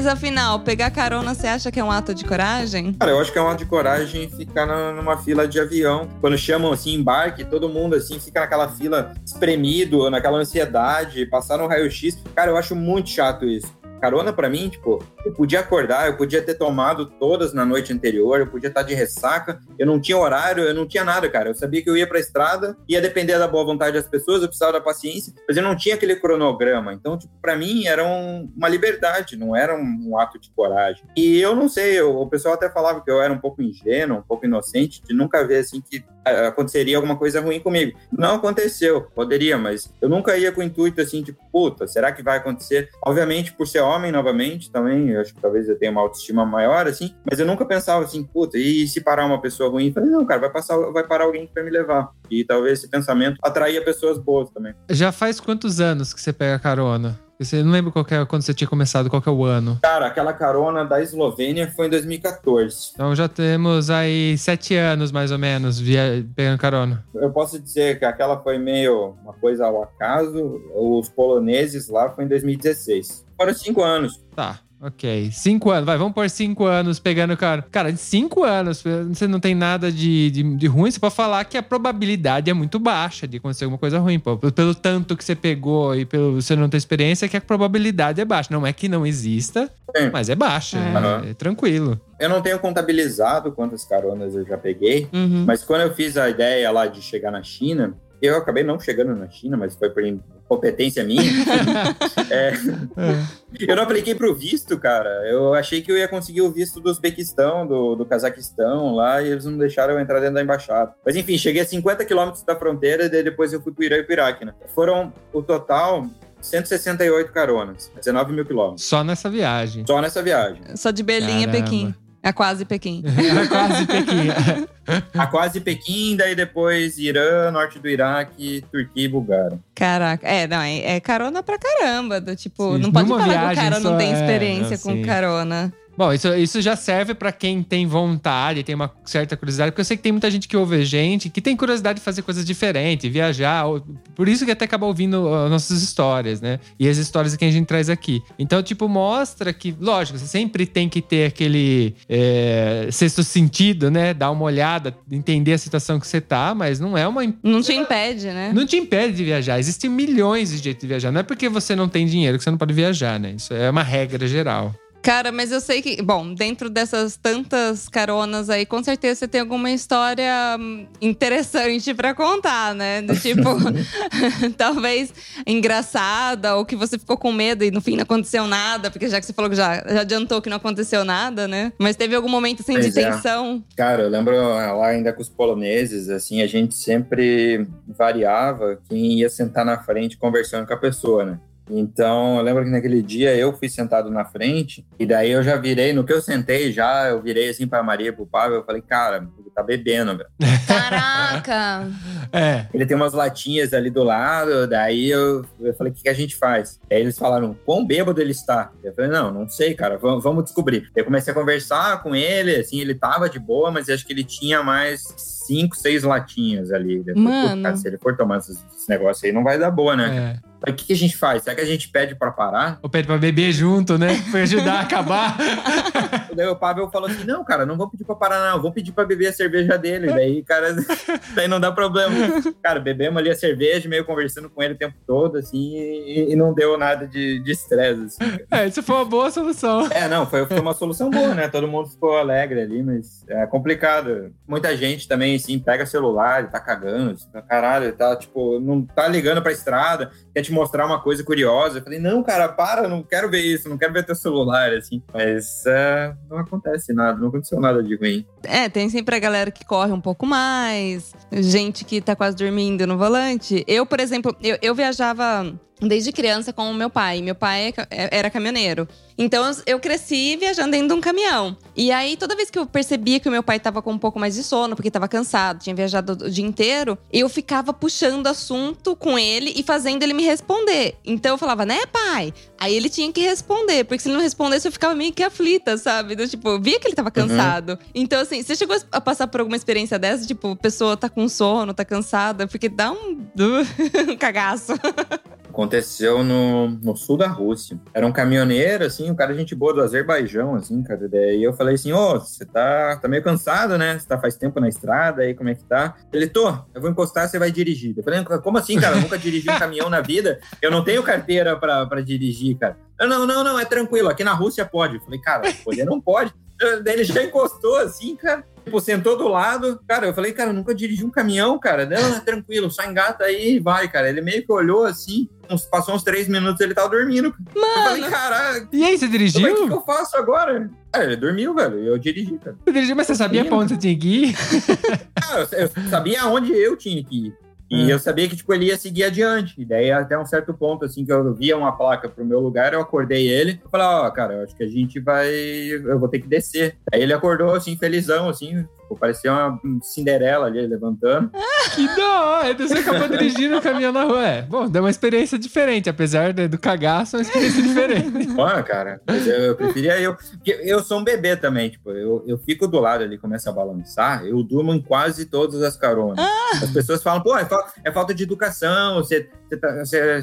Mas afinal, pegar carona, você acha que é um ato de coragem? Cara, eu acho que é um ato de coragem ficar na- numa fila de avião. Quando chamam assim, embarque, todo mundo assim fica naquela fila espremido, naquela ansiedade, passar no raio-x. Cara, eu acho muito chato isso. Carona pra mim, tipo, eu podia acordar, eu podia ter tomado todas na noite anterior, eu podia estar de ressaca, eu não tinha horário, eu não tinha nada, cara. Eu sabia que eu ia pra estrada, ia depender da boa vontade das pessoas, eu precisava da paciência, mas eu não tinha aquele cronograma. Então, tipo, pra mim era um- uma liberdade, não era um, um ato de coragem. E eu não sei, eu- o pessoal até falava que eu era um pouco ingênuo, um pouco inocente, de nunca ver assim que aconteceria alguma coisa ruim comigo. Não aconteceu, poderia, mas eu nunca ia com o intuito assim, tipo, puta, será que vai acontecer? Obviamente, por ser homem novamente, também, eu acho que talvez eu tenha uma autoestima maior, assim, mas eu nunca pensava assim, puta, e se parar uma pessoa ruim? Eu falei, não, cara, vai, passar, vai parar alguém pra me levar. E talvez esse pensamento atraía pessoas boas também. Já faz quantos anos que você pega carona? Você não lembra qual é, quando você tinha começado, qual que é o ano. Cara, aquela carona da Eslovênia foi em 2014. Então já temos aí sete anos, mais ou menos, via, pegando carona. Eu posso dizer que aquela foi meio uma coisa ao acaso. Os poloneses lá foi em 2016. Foram cinco anos. Tá, ok. Cinco anos, vai, vamos por cinco anos pegando cara. Cara, em cinco anos, você não tem nada de, de, de ruim, você pode falar que a probabilidade é muito baixa de acontecer alguma coisa ruim, pô. Pelo tanto que você pegou e pelo você não ter experiência, que a probabilidade é baixa. Não é que não exista, Sim. mas é baixa, É. é, é tranquilo. Eu não tenho contabilizado quantas caronas eu já peguei, Uhum. mas quando eu fiz a ideia lá de chegar na China, eu acabei não chegando na China, mas foi por incompetência minha. É, eu não apliquei pro visto, cara. Eu achei que eu ia conseguir o visto do Uzbequistão, do, do Cazaquistão lá, e eles não deixaram eu entrar dentro da embaixada. Mas enfim, cheguei a 50 quilômetros da fronteira, e daí depois eu fui pro Irã e pro Iraque, né? Foram o total 168 caronas, 19 mil quilômetros. Só nessa viagem. Só nessa viagem. Só de Berlim Caramba. a Pequim. É quase Pequim. Era quase Pequim. A quase Pequim, daí depois Irã, norte do Iraque, Turquia e Bulgária. Caraca. É, não, é, é carona pra caramba. Do, tipo, Sim, não pode numa falar que o cara não tem é, experiência não, com sim. carona. Bom, isso, isso já serve pra quem tem vontade, tem uma certa curiosidade, porque eu sei que tem muita gente que ouve a gente que tem curiosidade de fazer coisas diferentes, viajar. ou- Por isso que até acaba ouvindo as nossas histórias, né? E as histórias que a gente traz aqui. Então, tipo, mostra que, lógico, você sempre tem que ter aquele é, sexto sentido, né? Dar uma olhada, entender a situação que você tá, mas não é uma Não te impede, né? não te impede de viajar. Existem milhões de jeitos de viajar. Não é porque você não tem dinheiro que você não pode viajar, né? Isso é uma regra geral. Cara, mas eu sei que, bom, dentro dessas tantas caronas aí, com certeza você tem alguma história hum, interessante pra contar, né? Do tipo, talvez engraçada, ou que você ficou com medo e no fim não aconteceu nada, porque já que você falou que já, já adiantou que não aconteceu nada, né? Mas teve algum momento assim de Pois é. tensão? Cara, eu lembro ah, lá ainda com os poloneses, assim, a gente sempre variava quem ia sentar na frente conversando com a pessoa, né? Então, eu lembro que naquele dia eu fui sentado na frente, e daí eu já virei, no que eu sentei já, eu virei assim pra Maria e pro Pablo, eu falei, cara, tá bebendo, velho. Caraca! É. Ele tem umas latinhas ali do lado, daí eu, eu falei, o que, que a gente faz? Aí eles falaram, quão bêbado ele está? Eu falei, não, não sei, cara, vamos, vamos descobrir. Eu comecei a conversar com ele, assim, ele tava de boa, mas acho que ele tinha mais cinco, seis latinhas ali. Eu falei, Mano. "Pô, cara, se ele for tomar esses, esses negócios aí, não vai dar boa, né? é. Aí, O que, que a gente faz? Será que a gente pede pra parar? Ou pede pra beber junto, né? Pra ajudar a acabar. Daí o Pavel falou assim: não, cara, não vou pedir pra parar, não. Vou pedir pra beber a cerveja dele. Daí, cara, daí não dá problema. Cara, bebemos ali a cerveja, meio conversando com ele o tempo todo, assim, e, e não deu nada de estresse, assim. É, isso foi uma boa solução. É, não, foi, foi uma solução boa, né? Todo mundo ficou alegre ali, mas é complicado. Muita gente também, assim, pega celular e tá cagando, assim, caralho, tá, tipo, não tá ligando pra estrada, quer te mostrar uma coisa curiosa. Eu falei, não, cara, para, não quero ver isso, não quero ver teu celular, assim. Mas é, não acontece nada, não aconteceu nada de ruim. É, tem sempre a galera que corre um pouco mais, gente que tá quase dormindo no volante. Eu, por exemplo, eu, eu viajava desde criança com o meu pai. Meu pai é é- era caminhoneiro. Então eu- cresci viajando dentro de um caminhão. E aí, toda vez que eu percebia que o meu pai tava com um pouco mais de sono, porque tava cansado, tinha viajado o dia inteiro, eu ficava puxando assunto com ele e fazendo ele me responder. Então eu falava, né, pai? Aí ele tinha que responder, porque se ele não respondesse, eu ficava meio que aflita, sabe? Do, tipo, eu via que ele tava cansado. Então, assim, você chegou a passar por alguma experiência dessa? Tipo, a pessoa tá com sono, tá cansada, porque dá um, um cagaço. Aconteceu no, no sul da Rússia. Era um caminhoneiro, assim, um cara gente boa do Azerbaijão, assim, cara. Daí eu falei assim, ô, você tá, tá meio cansado, né? Você tá faz tempo na estrada, aí como é que tá? Ele, tô, eu vou encostar, você vai dirigir. Eu falei, como assim, cara? Eu nunca dirigi um caminhão na vida. Eu não tenho carteira pra, dirigir, cara. Não, não, não, é tranquilo. Aqui na Rússia pode. Eu falei, cara, poder não pode. Ele já encostou assim, cara. Tipo, sentou do lado. Cara, eu falei, cara, eu nunca dirigi um caminhão, cara. Não, é tranquilo, só engata aí e vai, cara. Ele meio que olhou assim, uns, passou uns três minutos ele tava dormindo. Eu falei, Mano, caralho, E aí, você o dirigiu? que, que eu faço agora? Cara, ele dormiu, velho. Eu dirigi, cara. Você dirigiu, mas você sabia pra onde você tinha que ir? Cara, eu, eu sabia aonde eu tinha que ir. E Hum. eu sabia que, tipo, ele ia seguir adiante. E daí, até um certo ponto, assim, que eu via uma placa pro meu lugar, eu acordei ele. Eu falei, ó, cara, eu acho que a gente vai... Eu vou ter que descer. Aí ele acordou, assim, felizão, assim. Tipo, parecia uma Cinderela ali, levantando. Que da hora! Você acabou dirigindo o caminhão na rua. É, bom, deu uma experiência diferente. Apesar do cagaço, é uma experiência diferente. Mano, cara, mas eu, eu preferia eu. Porque eu sou um bebê também, tipo, eu, eu fico do lado ali, começa a balançar, eu durmo em quase todas as caronas. As pessoas falam, pô, é, fa- é falta de educação, você, você, tá,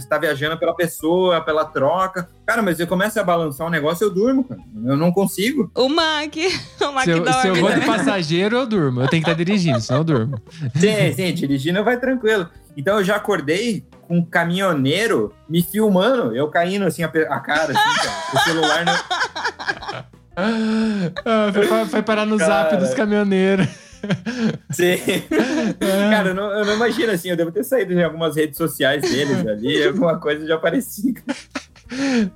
tá viajando pela pessoa, pela troca. Cara, mas eu começo a balançar um negócio, eu durmo, cara. Eu não consigo. o Mac, o Mac Se eu, dorme, se eu vou de né? passageiro, eu durmo. Eu tenho que estar dirigindo, senão eu durmo. Sim, sim, dirigindo vai tranquilo. Então eu já acordei com um caminhoneiro me filmando, eu caindo assim a, a cara, assim, cara. O celular não. Ah, foi, foi parar no zap Cara. dos caminhoneiros. Sim. Cara, eu não, eu não imagino assim, eu devo ter saído em algumas redes sociais deles ali, alguma coisa já aparecia.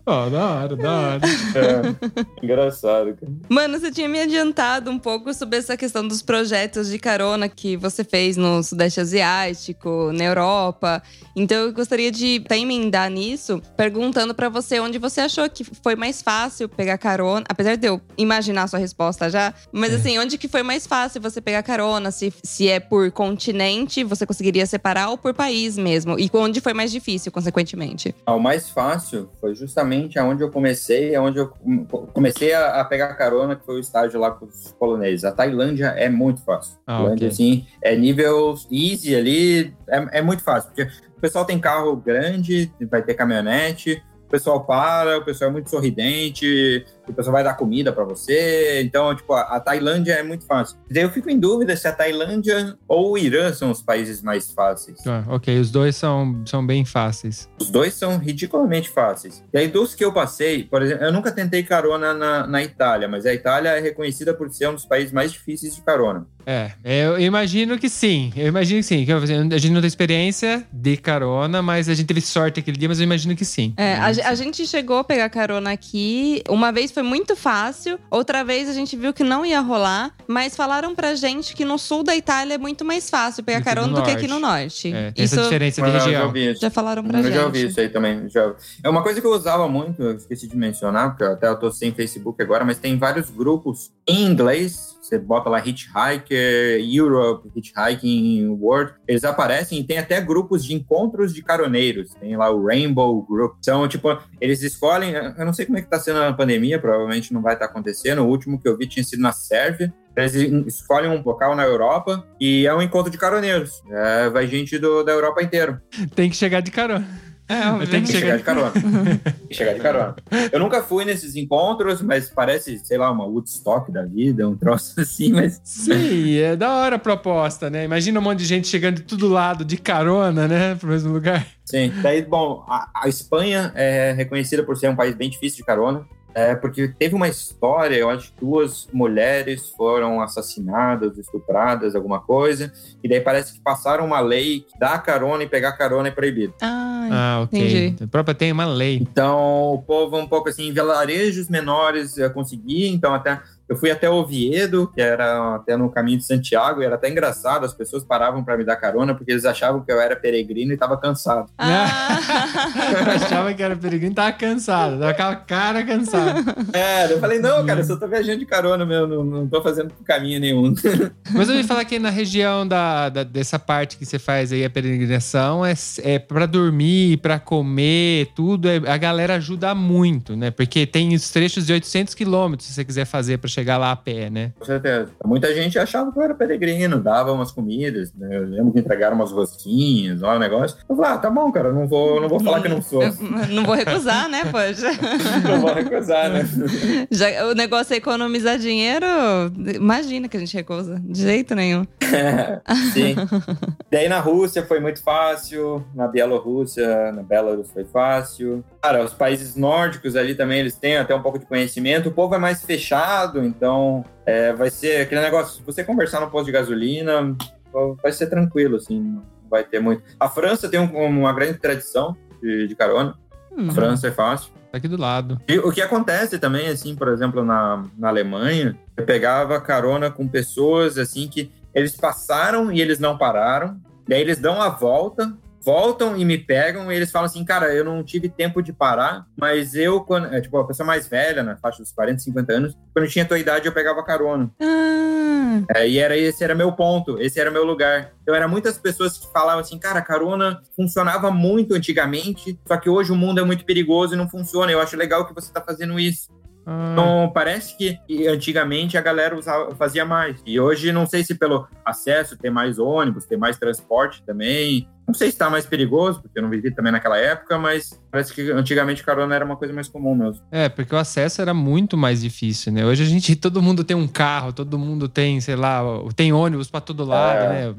Ó, da hora, da hora. É, engraçado, cara. Mano, você tinha me adiantado um pouco sobre essa questão dos projetos de carona que você fez no Sudeste Asiático, na Europa. Então eu gostaria de até emendar nisso, perguntando pra você onde você achou que foi mais fácil pegar carona, apesar de eu imaginar a sua resposta já, mas É. assim, onde que foi mais fácil você pegar carona? Se, se é por continente, você conseguiria separar ou por país mesmo? E onde foi mais difícil, consequentemente? Ah, O mais fácil foi justamente aonde eu comecei, aonde eu com- comecei a, a pegar carona, que foi o estágio lá com os poloneses. A Tailândia é muito fácil. Ah, Tailândia, ok. assim, é nível easy ali, é, é muito fácil, porque o pessoal tem carro grande, vai ter caminhonete, pessoal para, o pessoal é muito sorridente, o pessoal vai dar comida pra você. Então, tipo, a, a Tailândia é muito fácil. Daí eu fico em dúvida se a Tailândia ou o Irã são os países mais fáceis. Ah, ok, os dois são, são bem fáceis. Os dois são ridiculamente fáceis. E aí, dos que eu passei, por exemplo, eu nunca tentei carona na, na Itália, mas a Itália é reconhecida por ser um dos países mais difíceis de carona. É, eu imagino que sim. Eu imagino que sim. Que A gente não tem experiência de carona, mas a gente teve sorte aquele dia, mas eu imagino que sim. É, a, a gente chegou a pegar carona aqui. Uma vez foi muito fácil, outra vez a gente viu que não ia rolar, mas falaram pra gente que no sul da Itália é muito mais fácil pegar Do que carona do que norte. aqui no norte. É, tem Isso essa diferença de eu já região. isso. já falaram pra Eu gente. já ouvi isso aí também. Já... É uma coisa que eu usava muito, eu esqueci de mencionar, porque eu até eu tô sem Facebook agora, mas tem vários grupos em inglês. Você bota lá Hitchhiker, Europe, Hitchhiking World. Eles aparecem e tem até grupos de encontros de caroneiros. Tem lá o Rainbow Group. São, tipo, eles escolhem. Eu não sei como é que tá sendo a pandemia, provavelmente não vai estar acontecendo. O último que eu vi tinha sido na Sérvia. Eles escolhem um local na Europa e é um encontro de caroneiros. É, vai gente do, da Europa inteira. Tem que chegar de carona. É, Tem que chegar chegar de carona. Tem que chegar de carona. Eu nunca fui nesses encontros, mas parece, sei lá, uma Woodstock da vida, um troço assim, mas. Sim, é da hora a proposta, né? Imagina um monte de gente chegando de todo lado de carona, né? Pro mesmo lugar. Sim. Daí, bom, a, a Espanha é reconhecida por ser um país bem difícil de carona. É, porque teve uma história, eu acho que duas mulheres foram assassinadas, estupradas, alguma coisa, e daí parece que passaram uma lei que dar carona e pegar carona é proibido. Ai, Ah, ok. entendi. A própria tem uma lei. Então, o povo um pouco assim, em vilarejos menores eu consegui, então até eu fui até Oviedo, que era até no caminho de Santiago, e era até engraçado, as pessoas paravam para me dar carona porque eles achavam que eu era peregrino e estava cansado. Eu Ah. achava que era peregrino, tava cansado, tava com a cara cansada. É, eu falei, não, cara, eu só tô viajando de carona mesmo, não, não tô fazendo caminho nenhum. Mas eu ia falar que na região da, da- dessa parte que você faz aí, a peregrinação, é, é para dormir, pra comer, tudo, é- a galera ajuda muito, né? Porque tem os trechos de 800 quilômetros, se você quiser fazer pra chegar chegar lá a pé, né? Com certeza. Muita gente achava que eu era peregrino, dava umas comidas, né? Eu lembro que entregaram umas rosquinhas, lá o negócio. Eu falei, ah, tá bom, cara, não vou, não vou falar que não sou. Não vou recusar, né, poxa? não vou recusar, né? Já, o negócio é economizar dinheiro, imagina que a gente recusa. De jeito nenhum. Sim. Daí na Rússia foi muito fácil, na Bielorrússia, na Belarus foi fácil. Cara, os países nórdicos ali também, eles têm até um pouco de conhecimento. O povo é mais fechado, então é, vai ser aquele negócio, se você conversar no posto de gasolina, vai ser tranquilo, assim, não vai ter muito. A França tem um- uma grande tradição de, de carona. Hum. A França é fácil. Tá aqui do lado. E o que acontece também, assim, por exemplo, na, na Alemanha, eu pegava carona com pessoas, assim, que eles passaram e eles não pararam. Daí eles dão a volta, voltam e me pegam e eles falam assim, cara, eu não tive tempo de parar, mas eu, quando, é, tipo, a pessoa mais velha, na faixa dos 40, 50 anos, quando eu tinha a tua idade, eu pegava carona. Ah, É, e era esse era meu ponto, esse era meu lugar. Então, eram muitas pessoas que falavam assim, cara, carona funcionava muito antigamente, só que hoje o mundo é muito perigoso e não funciona. Eu acho legal que você tá fazendo isso. Ah, Então, parece que que antigamente a galera usava, fazia mais. E hoje, não sei se pelo acesso, ter mais ônibus, ter mais transporte também. Não sei se está mais perigoso, porque eu não vivi também naquela época, mas parece que antigamente carona era uma coisa mais comum mesmo. É, porque o acesso era muito mais difícil, né? Hoje a gente, todo mundo tem um carro, todo mundo tem, sei lá, tem ônibus pra todo lado, É. né?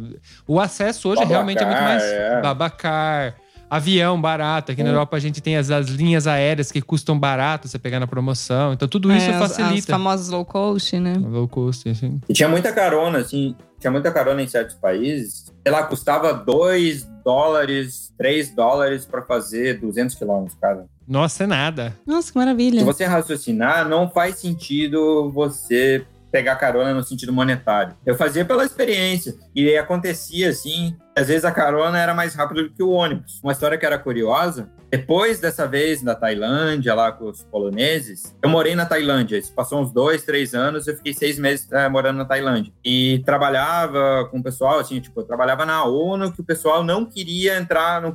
O acesso hoje Babacar, realmente é muito mais é. babacar, avião barato. Aqui na Hum. Europa a gente tem as, as linhas aéreas que custam barato você pegar na promoção. Então tudo isso é, as- As, facilita. famosas low cost, né? Low cost, assim. E tinha muita carona, assim, tinha muita carona em certos países. Sei lá, custava 2 dólares, 3 dólares para fazer 200 quilômetros, cara. Nossa, é nada. Nossa, que maravilha. Se você raciocinar, não faz sentido você pegar carona no sentido monetário. Eu fazia pela experiência. E acontecia assim, às vezes a carona era mais rápida do que o ônibus. Uma história que era curiosa, depois dessa vez na Tailândia, lá com os poloneses, eu morei na Tailândia. Isso passou uns dois, três anos, eu fiquei seis meses eh, morando na Tailândia. E trabalhava com o pessoal, assim, tipo, eu trabalhava na ONU, que o pessoal não queria entrar no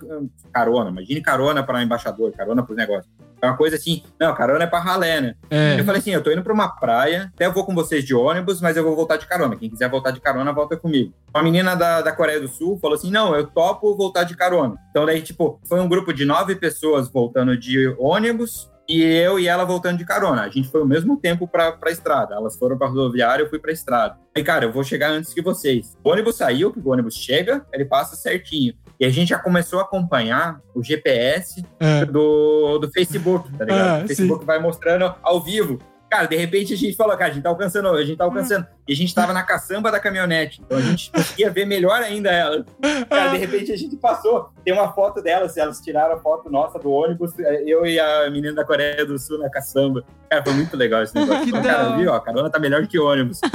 carona. Imagine carona para embaixador, carona para negócio. É uma coisa assim, não, carona é para ralé, né? É. Eu falei assim, eu tô indo pra uma praia, até eu vou com vocês de ônibus, mas eu vou voltar de carona. Quem quiser voltar de carona, volta comigo. Uma menina da, da Coreia do Sul falou assim, não, eu topo voltar de carona. Então daí, tipo, foi um grupo de nove pessoas voltando de ônibus e eu e ela voltando de carona. A gente foi ao mesmo tempo pra, pra estrada. Elas foram pra rodoviária, eu fui pra estrada. Aí, cara, eu vou chegar antes que vocês. O ônibus saiu, que o ônibus chega, ele passa certinho. E a gente já começou a acompanhar o GPS É. do, do Facebook, tá ligado? Ah, o Facebook vai mostrando ao vivo. Cara, de repente a gente falou, cara, a gente tá alcançando, a gente tá alcançando. E a gente tava na caçamba da caminhonete. Então a gente conseguia ver melhor ainda ela. Cara, de repente a gente passou. Tem uma foto delas, elas tiraram a foto nossa do ônibus, eu e a menina da Coreia do Sul na caçamba. Cara, foi muito legal esse negócio. Que Então, cara, viu? ó, A carona tá melhor que o ônibus.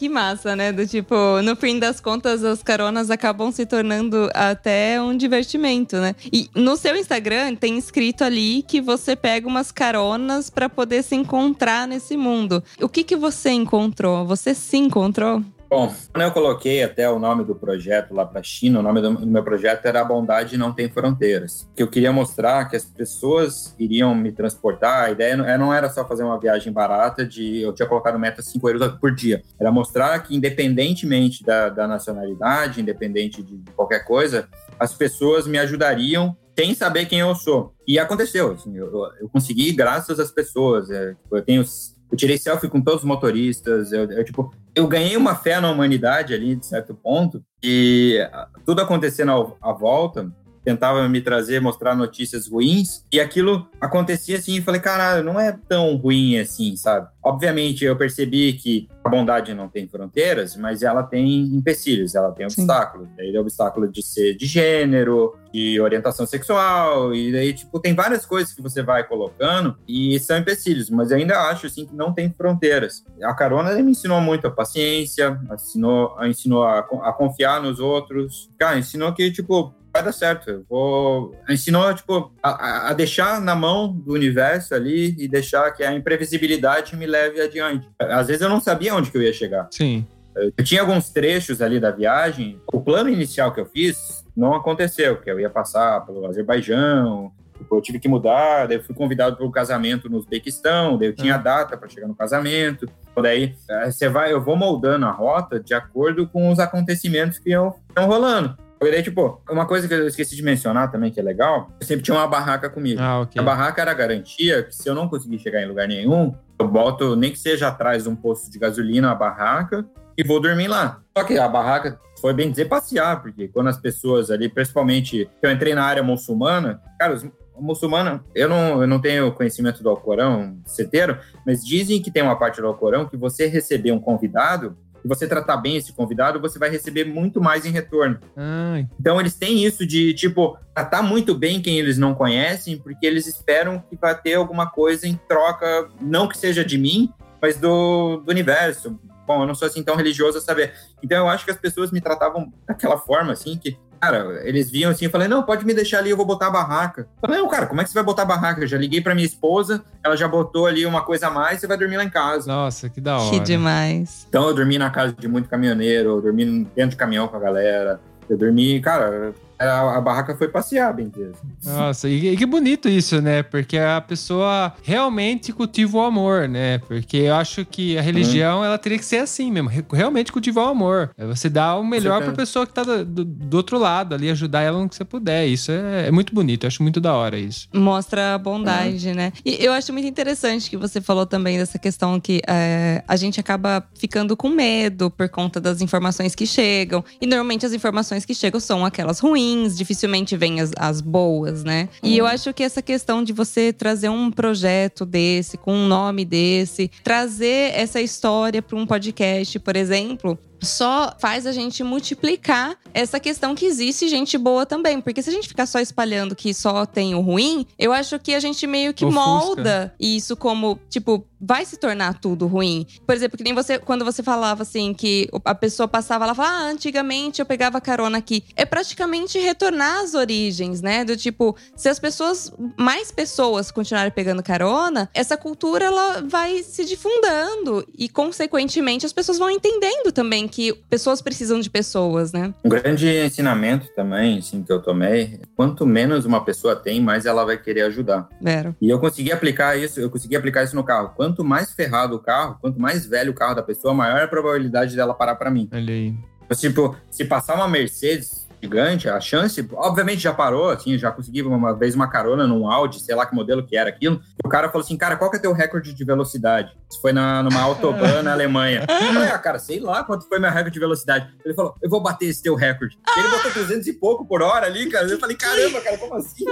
que massa, né? Do tipo, no fim das contas, as caronas acabam se tornando até um divertimento, né? E no seu Instagram tem escrito ali que você pega umas caronas pra poder se encontrar nesse mundo. O que que você encontrou? Você se encontrou? Bom, quando eu coloquei até o nome do projeto lá para a China, o nome do meu projeto era A Bondade Não Tem Fronteiras. Que eu queria mostrar que as pessoas iriam me transportar. A ideia não é- era só fazer uma viagem barata de. Eu tinha colocado meta 5 euros por dia. Era mostrar que, independentemente da, da nacionalidade, independente de, qualquer coisa, as pessoas me ajudariam sem saber quem eu sou. E aconteceu. assim, eu, eu- consegui graças às pessoas. é, eu tenho. Eu tirei selfie com todos os motoristas. Eu, eu, tipo, eu ganhei uma fé na humanidade ali, de certo ponto, e tudo acontecendo à volta, tentava me trazer, mostrar notícias ruins, e aquilo acontecia assim, e falei, caralho, não é tão ruim assim, sabe? Obviamente, eu percebi que a bondade não tem fronteiras, mas ela tem empecilhos, ela tem Sim. obstáculos. Daí é obstáculo de ser de gênero, de orientação sexual, e daí, tipo, tem várias coisas que você vai colocando e são empecilhos, mas eu ainda acho, assim, que não tem fronteiras. A carona me ensinou muito a paciência, ensinou, ensinou a, a confiar nos outros. Cara, ensinou que, tipo, vai dar certo. Eu vou... Ensinou, tipo, a- a, deixar na mão do universo ali e deixar que a imprevisibilidade me leve adiante. Às vezes eu não sabia onde que eu ia chegar. Sim. Eu tinha alguns trechos ali da viagem. O plano inicial que eu fiz não aconteceu, que eu ia passar pelo Azerbaijão, Tipo, eu tive que mudar, daí eu fui convidado para o casamento no Uzbequistão, daí eu tinha Hum. data para chegar no casamento. Então, Daí eh, você vai, eu vou moldando a rota de acordo com os acontecimentos que estão rolando. E daí, tipo, uma coisa que eu esqueci de mencionar também, que é legal, eu sempre tinha uma barraca comigo. Ah, ok. A barraca era a garantia que se eu não conseguir chegar em lugar nenhum, eu boto nem que seja atrás de um posto de gasolina a barraca e vou dormir lá. Só que a barraca foi bem dizer passear, porque quando as pessoas ali, principalmente, eu entrei na área muçulmana, cara, os muçulmana, eu não, eu não tenho conhecimento do Alcorão certeiro, mas dizem que tem uma parte do Alcorão que você receber um convidado e você tratar bem esse convidado, você vai receber muito mais em retorno. Ah, Então eles têm isso de, tipo, tratar muito bem quem eles não conhecem, porque eles esperam que vai ter alguma coisa em troca, não que seja de mim, mas do, do universo. Bom, eu não sou assim tão religioso a saber. Então eu acho que as pessoas me tratavam daquela forma, assim, que, cara, eles viam assim, eu falei, não, pode me deixar ali, eu vou botar a barraca. Eu falei, não, cara, como é que você vai botar a barraca? Eu já liguei pra minha esposa, ela já botou ali uma coisa a mais, você vai dormir lá em casa. nossa, que da hora. Que demais. Então eu dormi na casa de muito caminhoneiro, eu dormi dentro de caminhão com a galera. Eu dormi, cara, a, a barraca foi passear, bem dizer. Nossa, e, e que bonito isso, né? Porque a pessoa realmente cultiva o amor, né? Porque eu acho que a religião, ela teria que ser assim mesmo, re- realmente cultivar o amor. É Você dá o melhor pra certeza. pessoa que tá do, do- do outro lado ali, ajudar ela no que você puder. Isso é, é muito bonito, eu acho muito da hora isso. Mostra a bondade, né? E eu acho muito interessante que você falou também dessa questão que é, a gente acaba ficando com medo por conta das informações que chegam. E normalmente as informações que chegam são aquelas ruins, dificilmente vêm as, as boas, né? E eu acho que essa questão de você trazer um projeto desse, com um nome desse, trazer essa história para um podcast, por exemplo, só faz a gente multiplicar essa questão que existe gente boa também. Porque se a gente ficar só espalhando que só tem o ruim, eu acho que a gente meio que Ofusca. molda isso como, tipo, vai se tornar tudo ruim. Por exemplo, que nem você, quando você falava assim, que a pessoa passava lá e falava, ah, antigamente eu pegava carona aqui. É praticamente retornar às origens, né? Do tipo, se as pessoas, mais pessoas continuarem pegando carona, essa cultura ela vai se difundando e, consequentemente, as pessoas vão entendendo também que pessoas precisam de pessoas, né? Um grande ensinamento também, assim, que eu tomei, quanto menos uma pessoa tem, mais ela vai querer ajudar. Vero. E eu consegui aplicar isso, eu consegui aplicar isso no carro. Quanto mais ferrado o carro, quanto mais velho o carro da pessoa, maior a probabilidade dela parar para mim. Olha aí. Tipo, se passar uma Mercedes gigante, a chance, obviamente já parou, assim, já consegui uma vez uma carona num Audi, sei lá que modelo que era aquilo. O cara falou assim, cara, qual que é teu recorde de velocidade? Isso foi na, numa autobahn na Alemanha. Eu falei, ah, cara, sei lá quanto foi meu recorde de velocidade. Ele falou, eu vou bater esse teu recorde. Ele botou 300 e pouco por hora ali, cara. Eu falei, caramba, cara, como assim?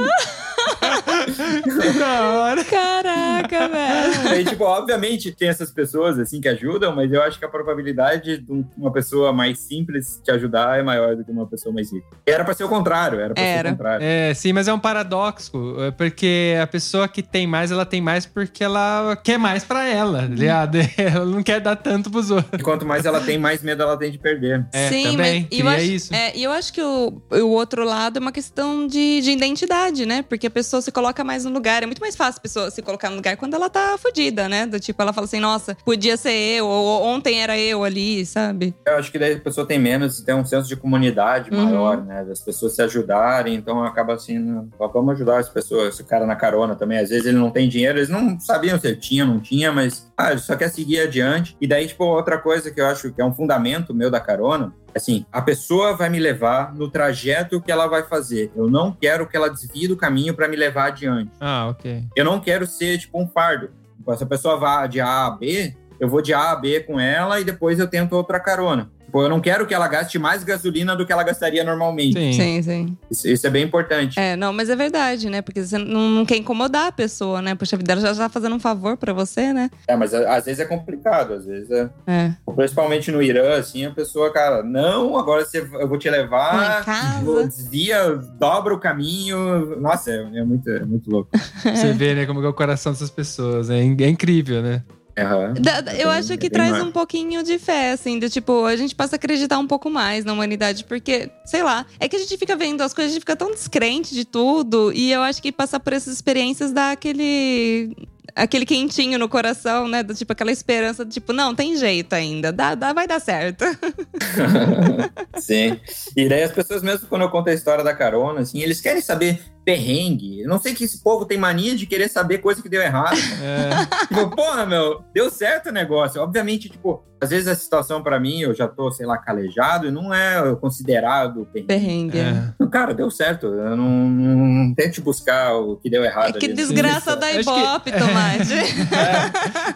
Da hora. Caraca, velho. Aí, tipo, obviamente tem essas pessoas, assim, que ajudam, mas eu acho que a probabilidade de um- uma pessoa mais simples te ajudar é maior do que uma pessoa mais rica. Era pra ser o contrário, era pra ser Era. o contrário. É, sim, mas é um paradoxo, é porque a pessoa que tem mais, ela tem mais porque ela quer mais pra ela, tá ligado? Ela não quer dar tanto pros outros. E quanto mais ela tem, mais medo ela tem de perder. É, Sim, também, mas e eu acho, isso. É, e eu acho que o, o outro lado é uma questão de, de identidade, né? Porque a pessoa se coloca mais no lugar. É muito mais fácil a pessoa se colocar no lugar quando ela tá fodida, né? Do tipo, ela fala assim, nossa, podia ser eu, ou ontem era eu ali, sabe? Eu acho que daí a pessoa tem menos, tem um senso de comunidade Uhum. maior, né? Das pessoas se ajudarem, então acaba assim, vamos ajudar as pessoas. Esse cara na carona também, às vezes ele não tem dinheiro, eles não sabiam se ele tinha ou não tinha, mas ah, ele só quer seguir adiante. E daí, tipo, outra coisa que eu acho que é um fundamento meu da carona, assim, a pessoa vai me levar no trajeto que ela vai fazer. Eu não quero que ela desvie do caminho para me levar adiante. Ah, ok. Eu não quero ser, tipo, um fardo. Tipo, Se a pessoa vai de A a B, eu vou de A a B com ela e depois eu tento outra carona. Tipo, eu não quero que ela gaste mais gasolina do que ela gastaria normalmente. Sim. Sim, sim. Isso, isso é bem importante. É, não, mas é verdade, né? Porque você não, não quer incomodar a pessoa, né? Poxa vida, ela já tá fazendo um favor pra você, né? É, mas a- às vezes é complicado, às vezes é. É. Principalmente no Irã, assim, a pessoa, cara, não, agora você, eu vou te levar, em casa. vou- desvia, dobra o caminho. Nossa, é, é muito, é muito louco. Você vê, né, como que é o coração dessas pessoas. É, é incrível, né? Aham. Da- da- É eu bem- acho que é traz mar- um pouquinho de fé, assim, do tipo, a gente passa a acreditar um pouco mais na humanidade, porque, sei lá, é que a gente fica vendo as coisas, a gente fica tão descrente de tudo, e eu acho que passar por essas experiências dá aquele. Aquele quentinho no coração, né? Do tipo, aquela esperança, do tipo, não, tem jeito ainda, dá, dá, vai dar certo. Sim. E daí as pessoas, mesmo quando eu conto a história da carona, assim, eles querem saber perrengue. Eu não sei que esse povo tem mania de querer saber coisa que deu errado. É. tipo, porra, meu, deu certo o negócio. Obviamente, tipo, às vezes a situação pra mim, eu já tô, sei lá, calejado e não é considerado perrengue. Perrengue. É. Cara, deu certo. Eu não, não, não tente buscar o que deu errado. É que ali. desgraça da Acho que- Ibope, Tomate.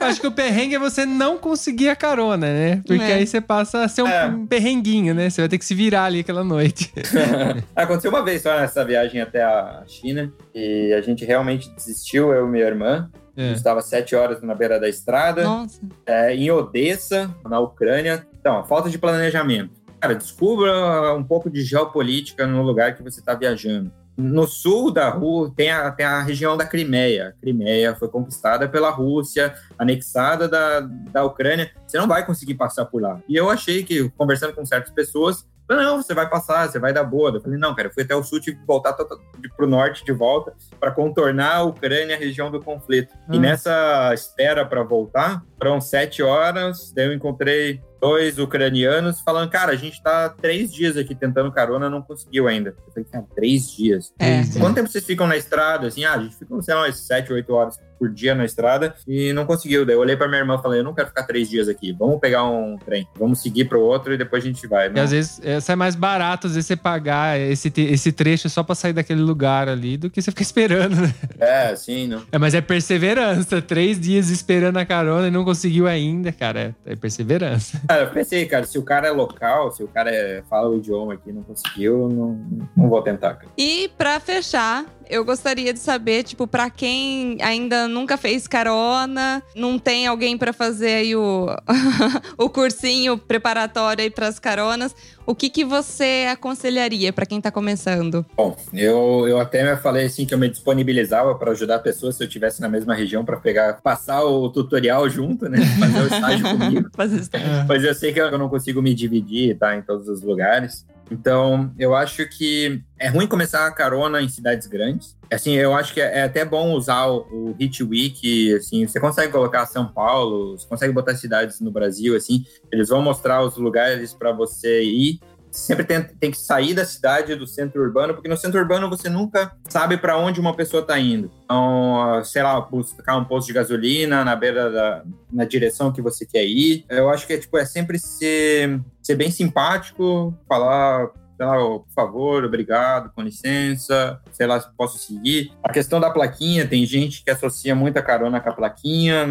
É. Acho que o perrengue é você não conseguir a carona, né? Porque É. aí você passa a ser um É. perrenguinho, né? Você vai ter que se virar ali aquela noite. Aconteceu uma vez só nessa viagem até a China e a gente realmente desistiu, eu e minha irmã. A É. gente estava sete horas na beira da estrada, Nossa. é, em Odessa, na Ucrânia. Então, a falta de planejamento. Cara, descubra um pouco de geopolítica no lugar que você está viajando. No sul da Rússia tem a, tem a região da Crimeia. Crimeia foi conquistada pela Rússia, anexada da, da Ucrânia. Você não vai conseguir passar por lá. E eu achei que, conversando com certas pessoas, não, você vai passar, você vai dar boa. Eu falei, não, cara, eu fui até o sul e voltar para o norte de volta para contornar a Ucrânia, a região do conflito. E Ah. nessa espera para voltar, foram sete horas, daí eu encontrei dois ucranianos falando, cara, a gente tá três dias aqui tentando carona, não conseguiu ainda. Eu falei, cara, três dias. É. Quanto tempo vocês ficam na estrada? Assim, ah, a gente fica, sei lá, umas sete, oito horas por dia na estrada e não conseguiu. Daí eu olhei pra minha irmã e falei, eu não quero ficar três dias aqui, vamos pegar um trem, vamos seguir pro outro e depois a gente vai. E Não. às vezes é, sai mais barato, às vezes, você pagar esse, esse trecho só pra sair daquele lugar ali do que você ficar esperando, né? É, sim, não. É, mas é perseverança. Três dias esperando a carona e não conseguiu ainda, cara. É, é perseverança. Cara, eu pensei, cara, se o cara é local, se o cara é- fala o idioma aqui e não conseguiu, não, não vou tentar, cara. E pra fechar, eu gostaria de saber, tipo, pra quem ainda nunca fez carona, não tem alguém pra fazer aí o, o cursinho preparatório aí pras caronas, o que que você aconselharia pra quem tá começando? Bom, eu, eu até falei assim que eu me disponibilizava para ajudar pessoas se eu estivesse na mesma região para pegar, passar o tutorial junto, né? Fazer o estágio comigo. Fazer isso. Mas eu sei que eu não consigo me dividir, tá? Em todos os lugares. Então, eu acho que é ruim começar a carona em cidades grandes. Assim, eu acho que é é até bom usar o, o Hit Week, assim, você consegue colocar São Paulo, você consegue botar cidades no Brasil, assim, eles vão mostrar os lugares para você ir. Sempre tem, tem que sair da cidade, do centro urbano, porque no centro urbano você nunca sabe para onde uma pessoa está indo. Então, sei lá, buscar um posto de gasolina na beira da na direção que você quer ir. Eu acho que é, tipo, é sempre ser, ser bem simpático, falar sei lá, por favor, obrigado, com licença, sei lá se posso seguir. A questão da plaquinha, tem gente que associa muita carona com a plaquinha.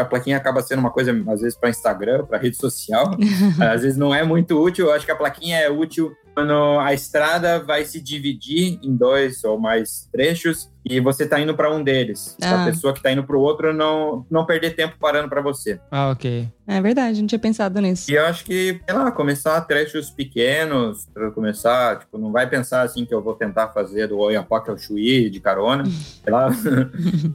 A plaquinha acaba sendo uma coisa, às vezes, para Instagram, para rede social. às vezes não é muito útil. Eu acho que a plaquinha é útil quando a estrada vai se dividir em dois ou mais trechos e você tá indo para um deles. Ah. A pessoa que tá indo para o outro não, não perder tempo parando para você. Ah, ok. É verdade, não tinha pensado nisso. E eu acho que, sei lá, começar trechos pequenos, para começar, tipo, não vai pensar assim que eu vou tentar fazer do Oiapoque ao Chuí de carona, sei lá,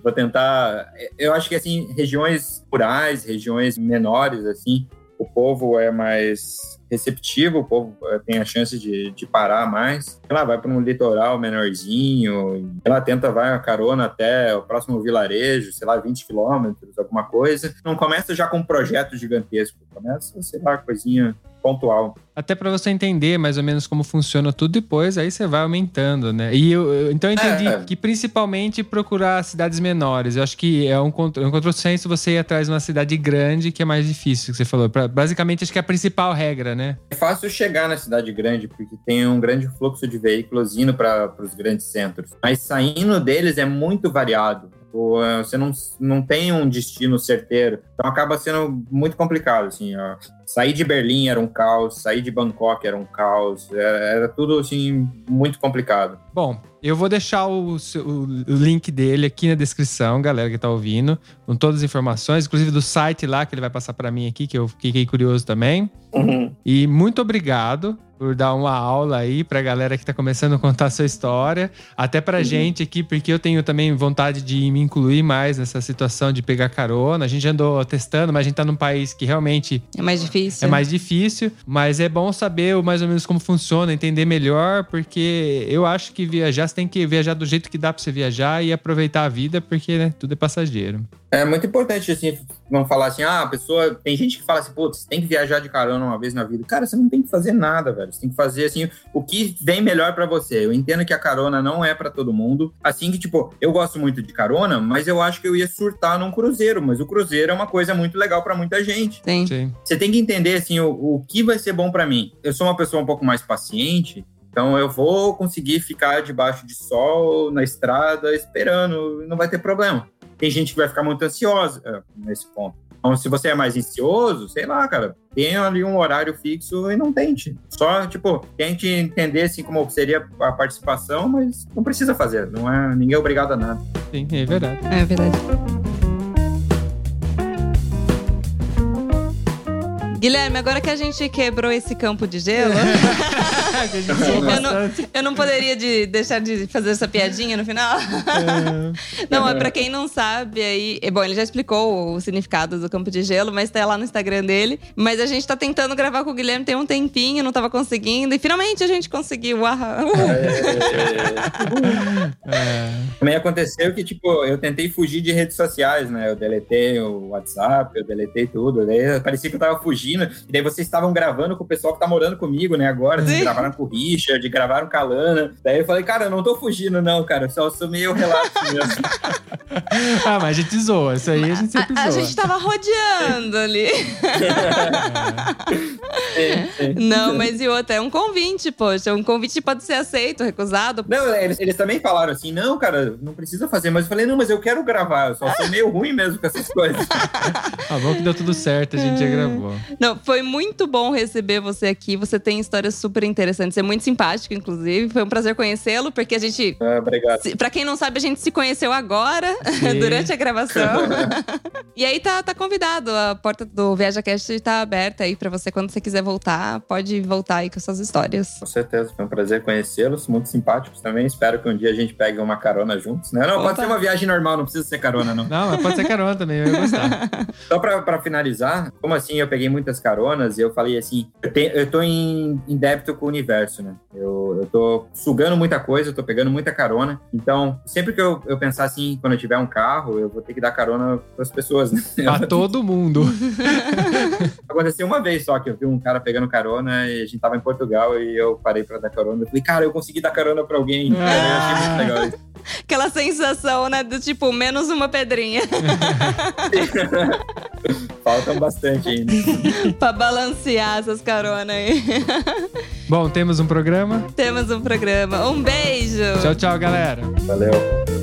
vou tentar. Eu acho que, assim, regiões rurais, regiões menores, assim, o povo é mais receptivo, o povo eh, tem a chance de, de parar mais. Ela vai para um litoral menorzinho, ela tenta vai a carona até o próximo vilarejo, sei lá, 20 quilômetros, alguma coisa. Não começa já com um projeto gigantesco, começa, sei lá, coisinha pontual. Até pra você entender mais ou menos como funciona tudo depois, aí você vai aumentando, né? E eu, eu- então eu entendi É. que principalmente procurar cidades menores. Eu acho que é um, é um contrassenso você ir atrás de uma cidade grande que é mais difícil, que você falou. Pra- basicamente, acho que é a principal regra, né? É fácil chegar na cidade grande, porque tem um grande fluxo de veículos indo para os grandes centros. Mas saindo deles é muito variado. Ou, eh, Você não, não tem um destino certeiro. Então acaba sendo muito complicado. Assim, ó. Sair de Berlim era um caos, sair de Bangkok era um caos. Era, era tudo assim, muito complicado. Bom, eu vou deixar o, o link dele aqui na descrição, galera que tá ouvindo, com todas as informações, inclusive do site lá que ele vai passar pra mim aqui, que eu fiquei curioso também. E muito obrigado por dar uma aula aí pra galera que tá começando a contar a sua história, até pra gente aqui, porque eu tenho também vontade de me incluir mais nessa situação de pegar carona. A gente andou testando, mas a gente tá num país que realmente É mais difícil? é mais difícil, mas é bom saber mais ou menos como funciona, entender melhor, porque eu acho que viajar, você tem que viajar do jeito que dá pra você viajar e aproveitar a vida, porque né, tudo é passageiro. É muito importante, assim, não falar assim, ah, a pessoa. Tem gente que fala assim, putz, tem que viajar de carona uma vez na vida. Cara, você não tem que fazer nada, velho. Você tem que fazer assim o que vem melhor para você. Eu entendo que a carona não é para todo mundo. Assim que tipo, eu gosto muito de carona, mas eu acho que eu ia surtar num cruzeiro, mas o cruzeiro é uma coisa muito legal para muita gente. Sim. Sim. Você tem que entender assim o, o que vai ser bom para mim. Eu sou uma pessoa um pouco mais paciente, então eu vou conseguir ficar debaixo de sol na estrada esperando, não vai ter problema. Tem gente que vai ficar muito ansiosa é, nesse ponto. Então, se você é mais ansioso, sei lá, cara, tenha ali um horário fixo e não tente. Só, tipo, tente entender assim como seria a participação, mas não precisa fazer. Não é ninguém é obrigado a nada. Sim, é verdade. É verdade. Guilherme, agora que a gente quebrou esse campo de gelo, zoou Eu não- eu não poderia de deixar de fazer essa piadinha no final. É, Não, é pra quem não sabe aí. é, Bom, ele já explicou o significado do campo de gelo, mas tá lá no Instagram dele. Mas a gente tá tentando gravar com o Guilherme tem um tempinho, não tava conseguindo. E finalmente a gente conseguiu. Uau. é. Também aconteceu que, tipo, eu tentei fugir de redes sociais, né? Eu deletei o WhatsApp, eu deletei tudo. Daí parecia que eu tava fugindo. E daí vocês estavam gravando com o pessoal que tá morando comigo, né? Agora, vocês Sim. gravaram com o Richard, gravaram com a Lana. Daí eu falei, cara, eu não tô fugindo, não, cara. Eu só sou meio relaxo mesmo. Ah, mas a gente zoa. Isso aí a gente sempre A, a zoa. gente tava rodeando ali. Sim, sim. Não, mas e outra? É um convite, poxa. Um convite pode ser aceito, recusado. Não, eles, eles também falaram assim, não, cara, não precisa fazer. Mas eu falei, não, mas eu quero gravar. Eu só sou meio ruim mesmo com essas coisas. Ah, bom que deu tudo certo, a gente já gravou. Não, foi muito bom receber você aqui. Você tem histórias super interessantes. Você é muito simpático, inclusive. Foi um prazer conhecê-lo, porque a gente. Ah, obrigado. se- Pra quem não sabe, a gente se conheceu agora, durante a gravação. e aí tá, tá convidado. A porta do ViajaCast tá aberta aí pra você quando você quiser voltar. Pode voltar aí com suas histórias. Com certeza, foi um prazer conhecê-los, muito simpáticos também. Espero que um dia a gente pegue uma carona juntos, né? Não, Opa. pode ser uma viagem normal, não precisa ser carona, não. Não, mas pode ser carona também, eu ia gostar. Só pra, pra finalizar, como assim eu peguei muitas caronas e eu falei assim, eu, te- eu tô em, em débito com o universo, né? Eu, eu tô sugando muita coisa, eu tô pegando muita carona. Então, sempre que eu, eu pensar assim, quando eu tiver um carro, eu vou ter que dar carona pras pessoas, né? Pra todo mundo. Aconteceu uma vez só que eu vi um cara pegando carona e a gente tava em Portugal e eu parei pra dar carona. Eu falei, cara, eu consegui dar carona pra alguém. Ah. Eu achei muito legal isso. Aquela sensação, né? Do tipo, menos uma pedrinha Faltam bastante ainda. pra balancear essas caronas aí. Bom, temos um programa. Temos um programa. Um beijo! Tchau, tchau, galera. Valeu.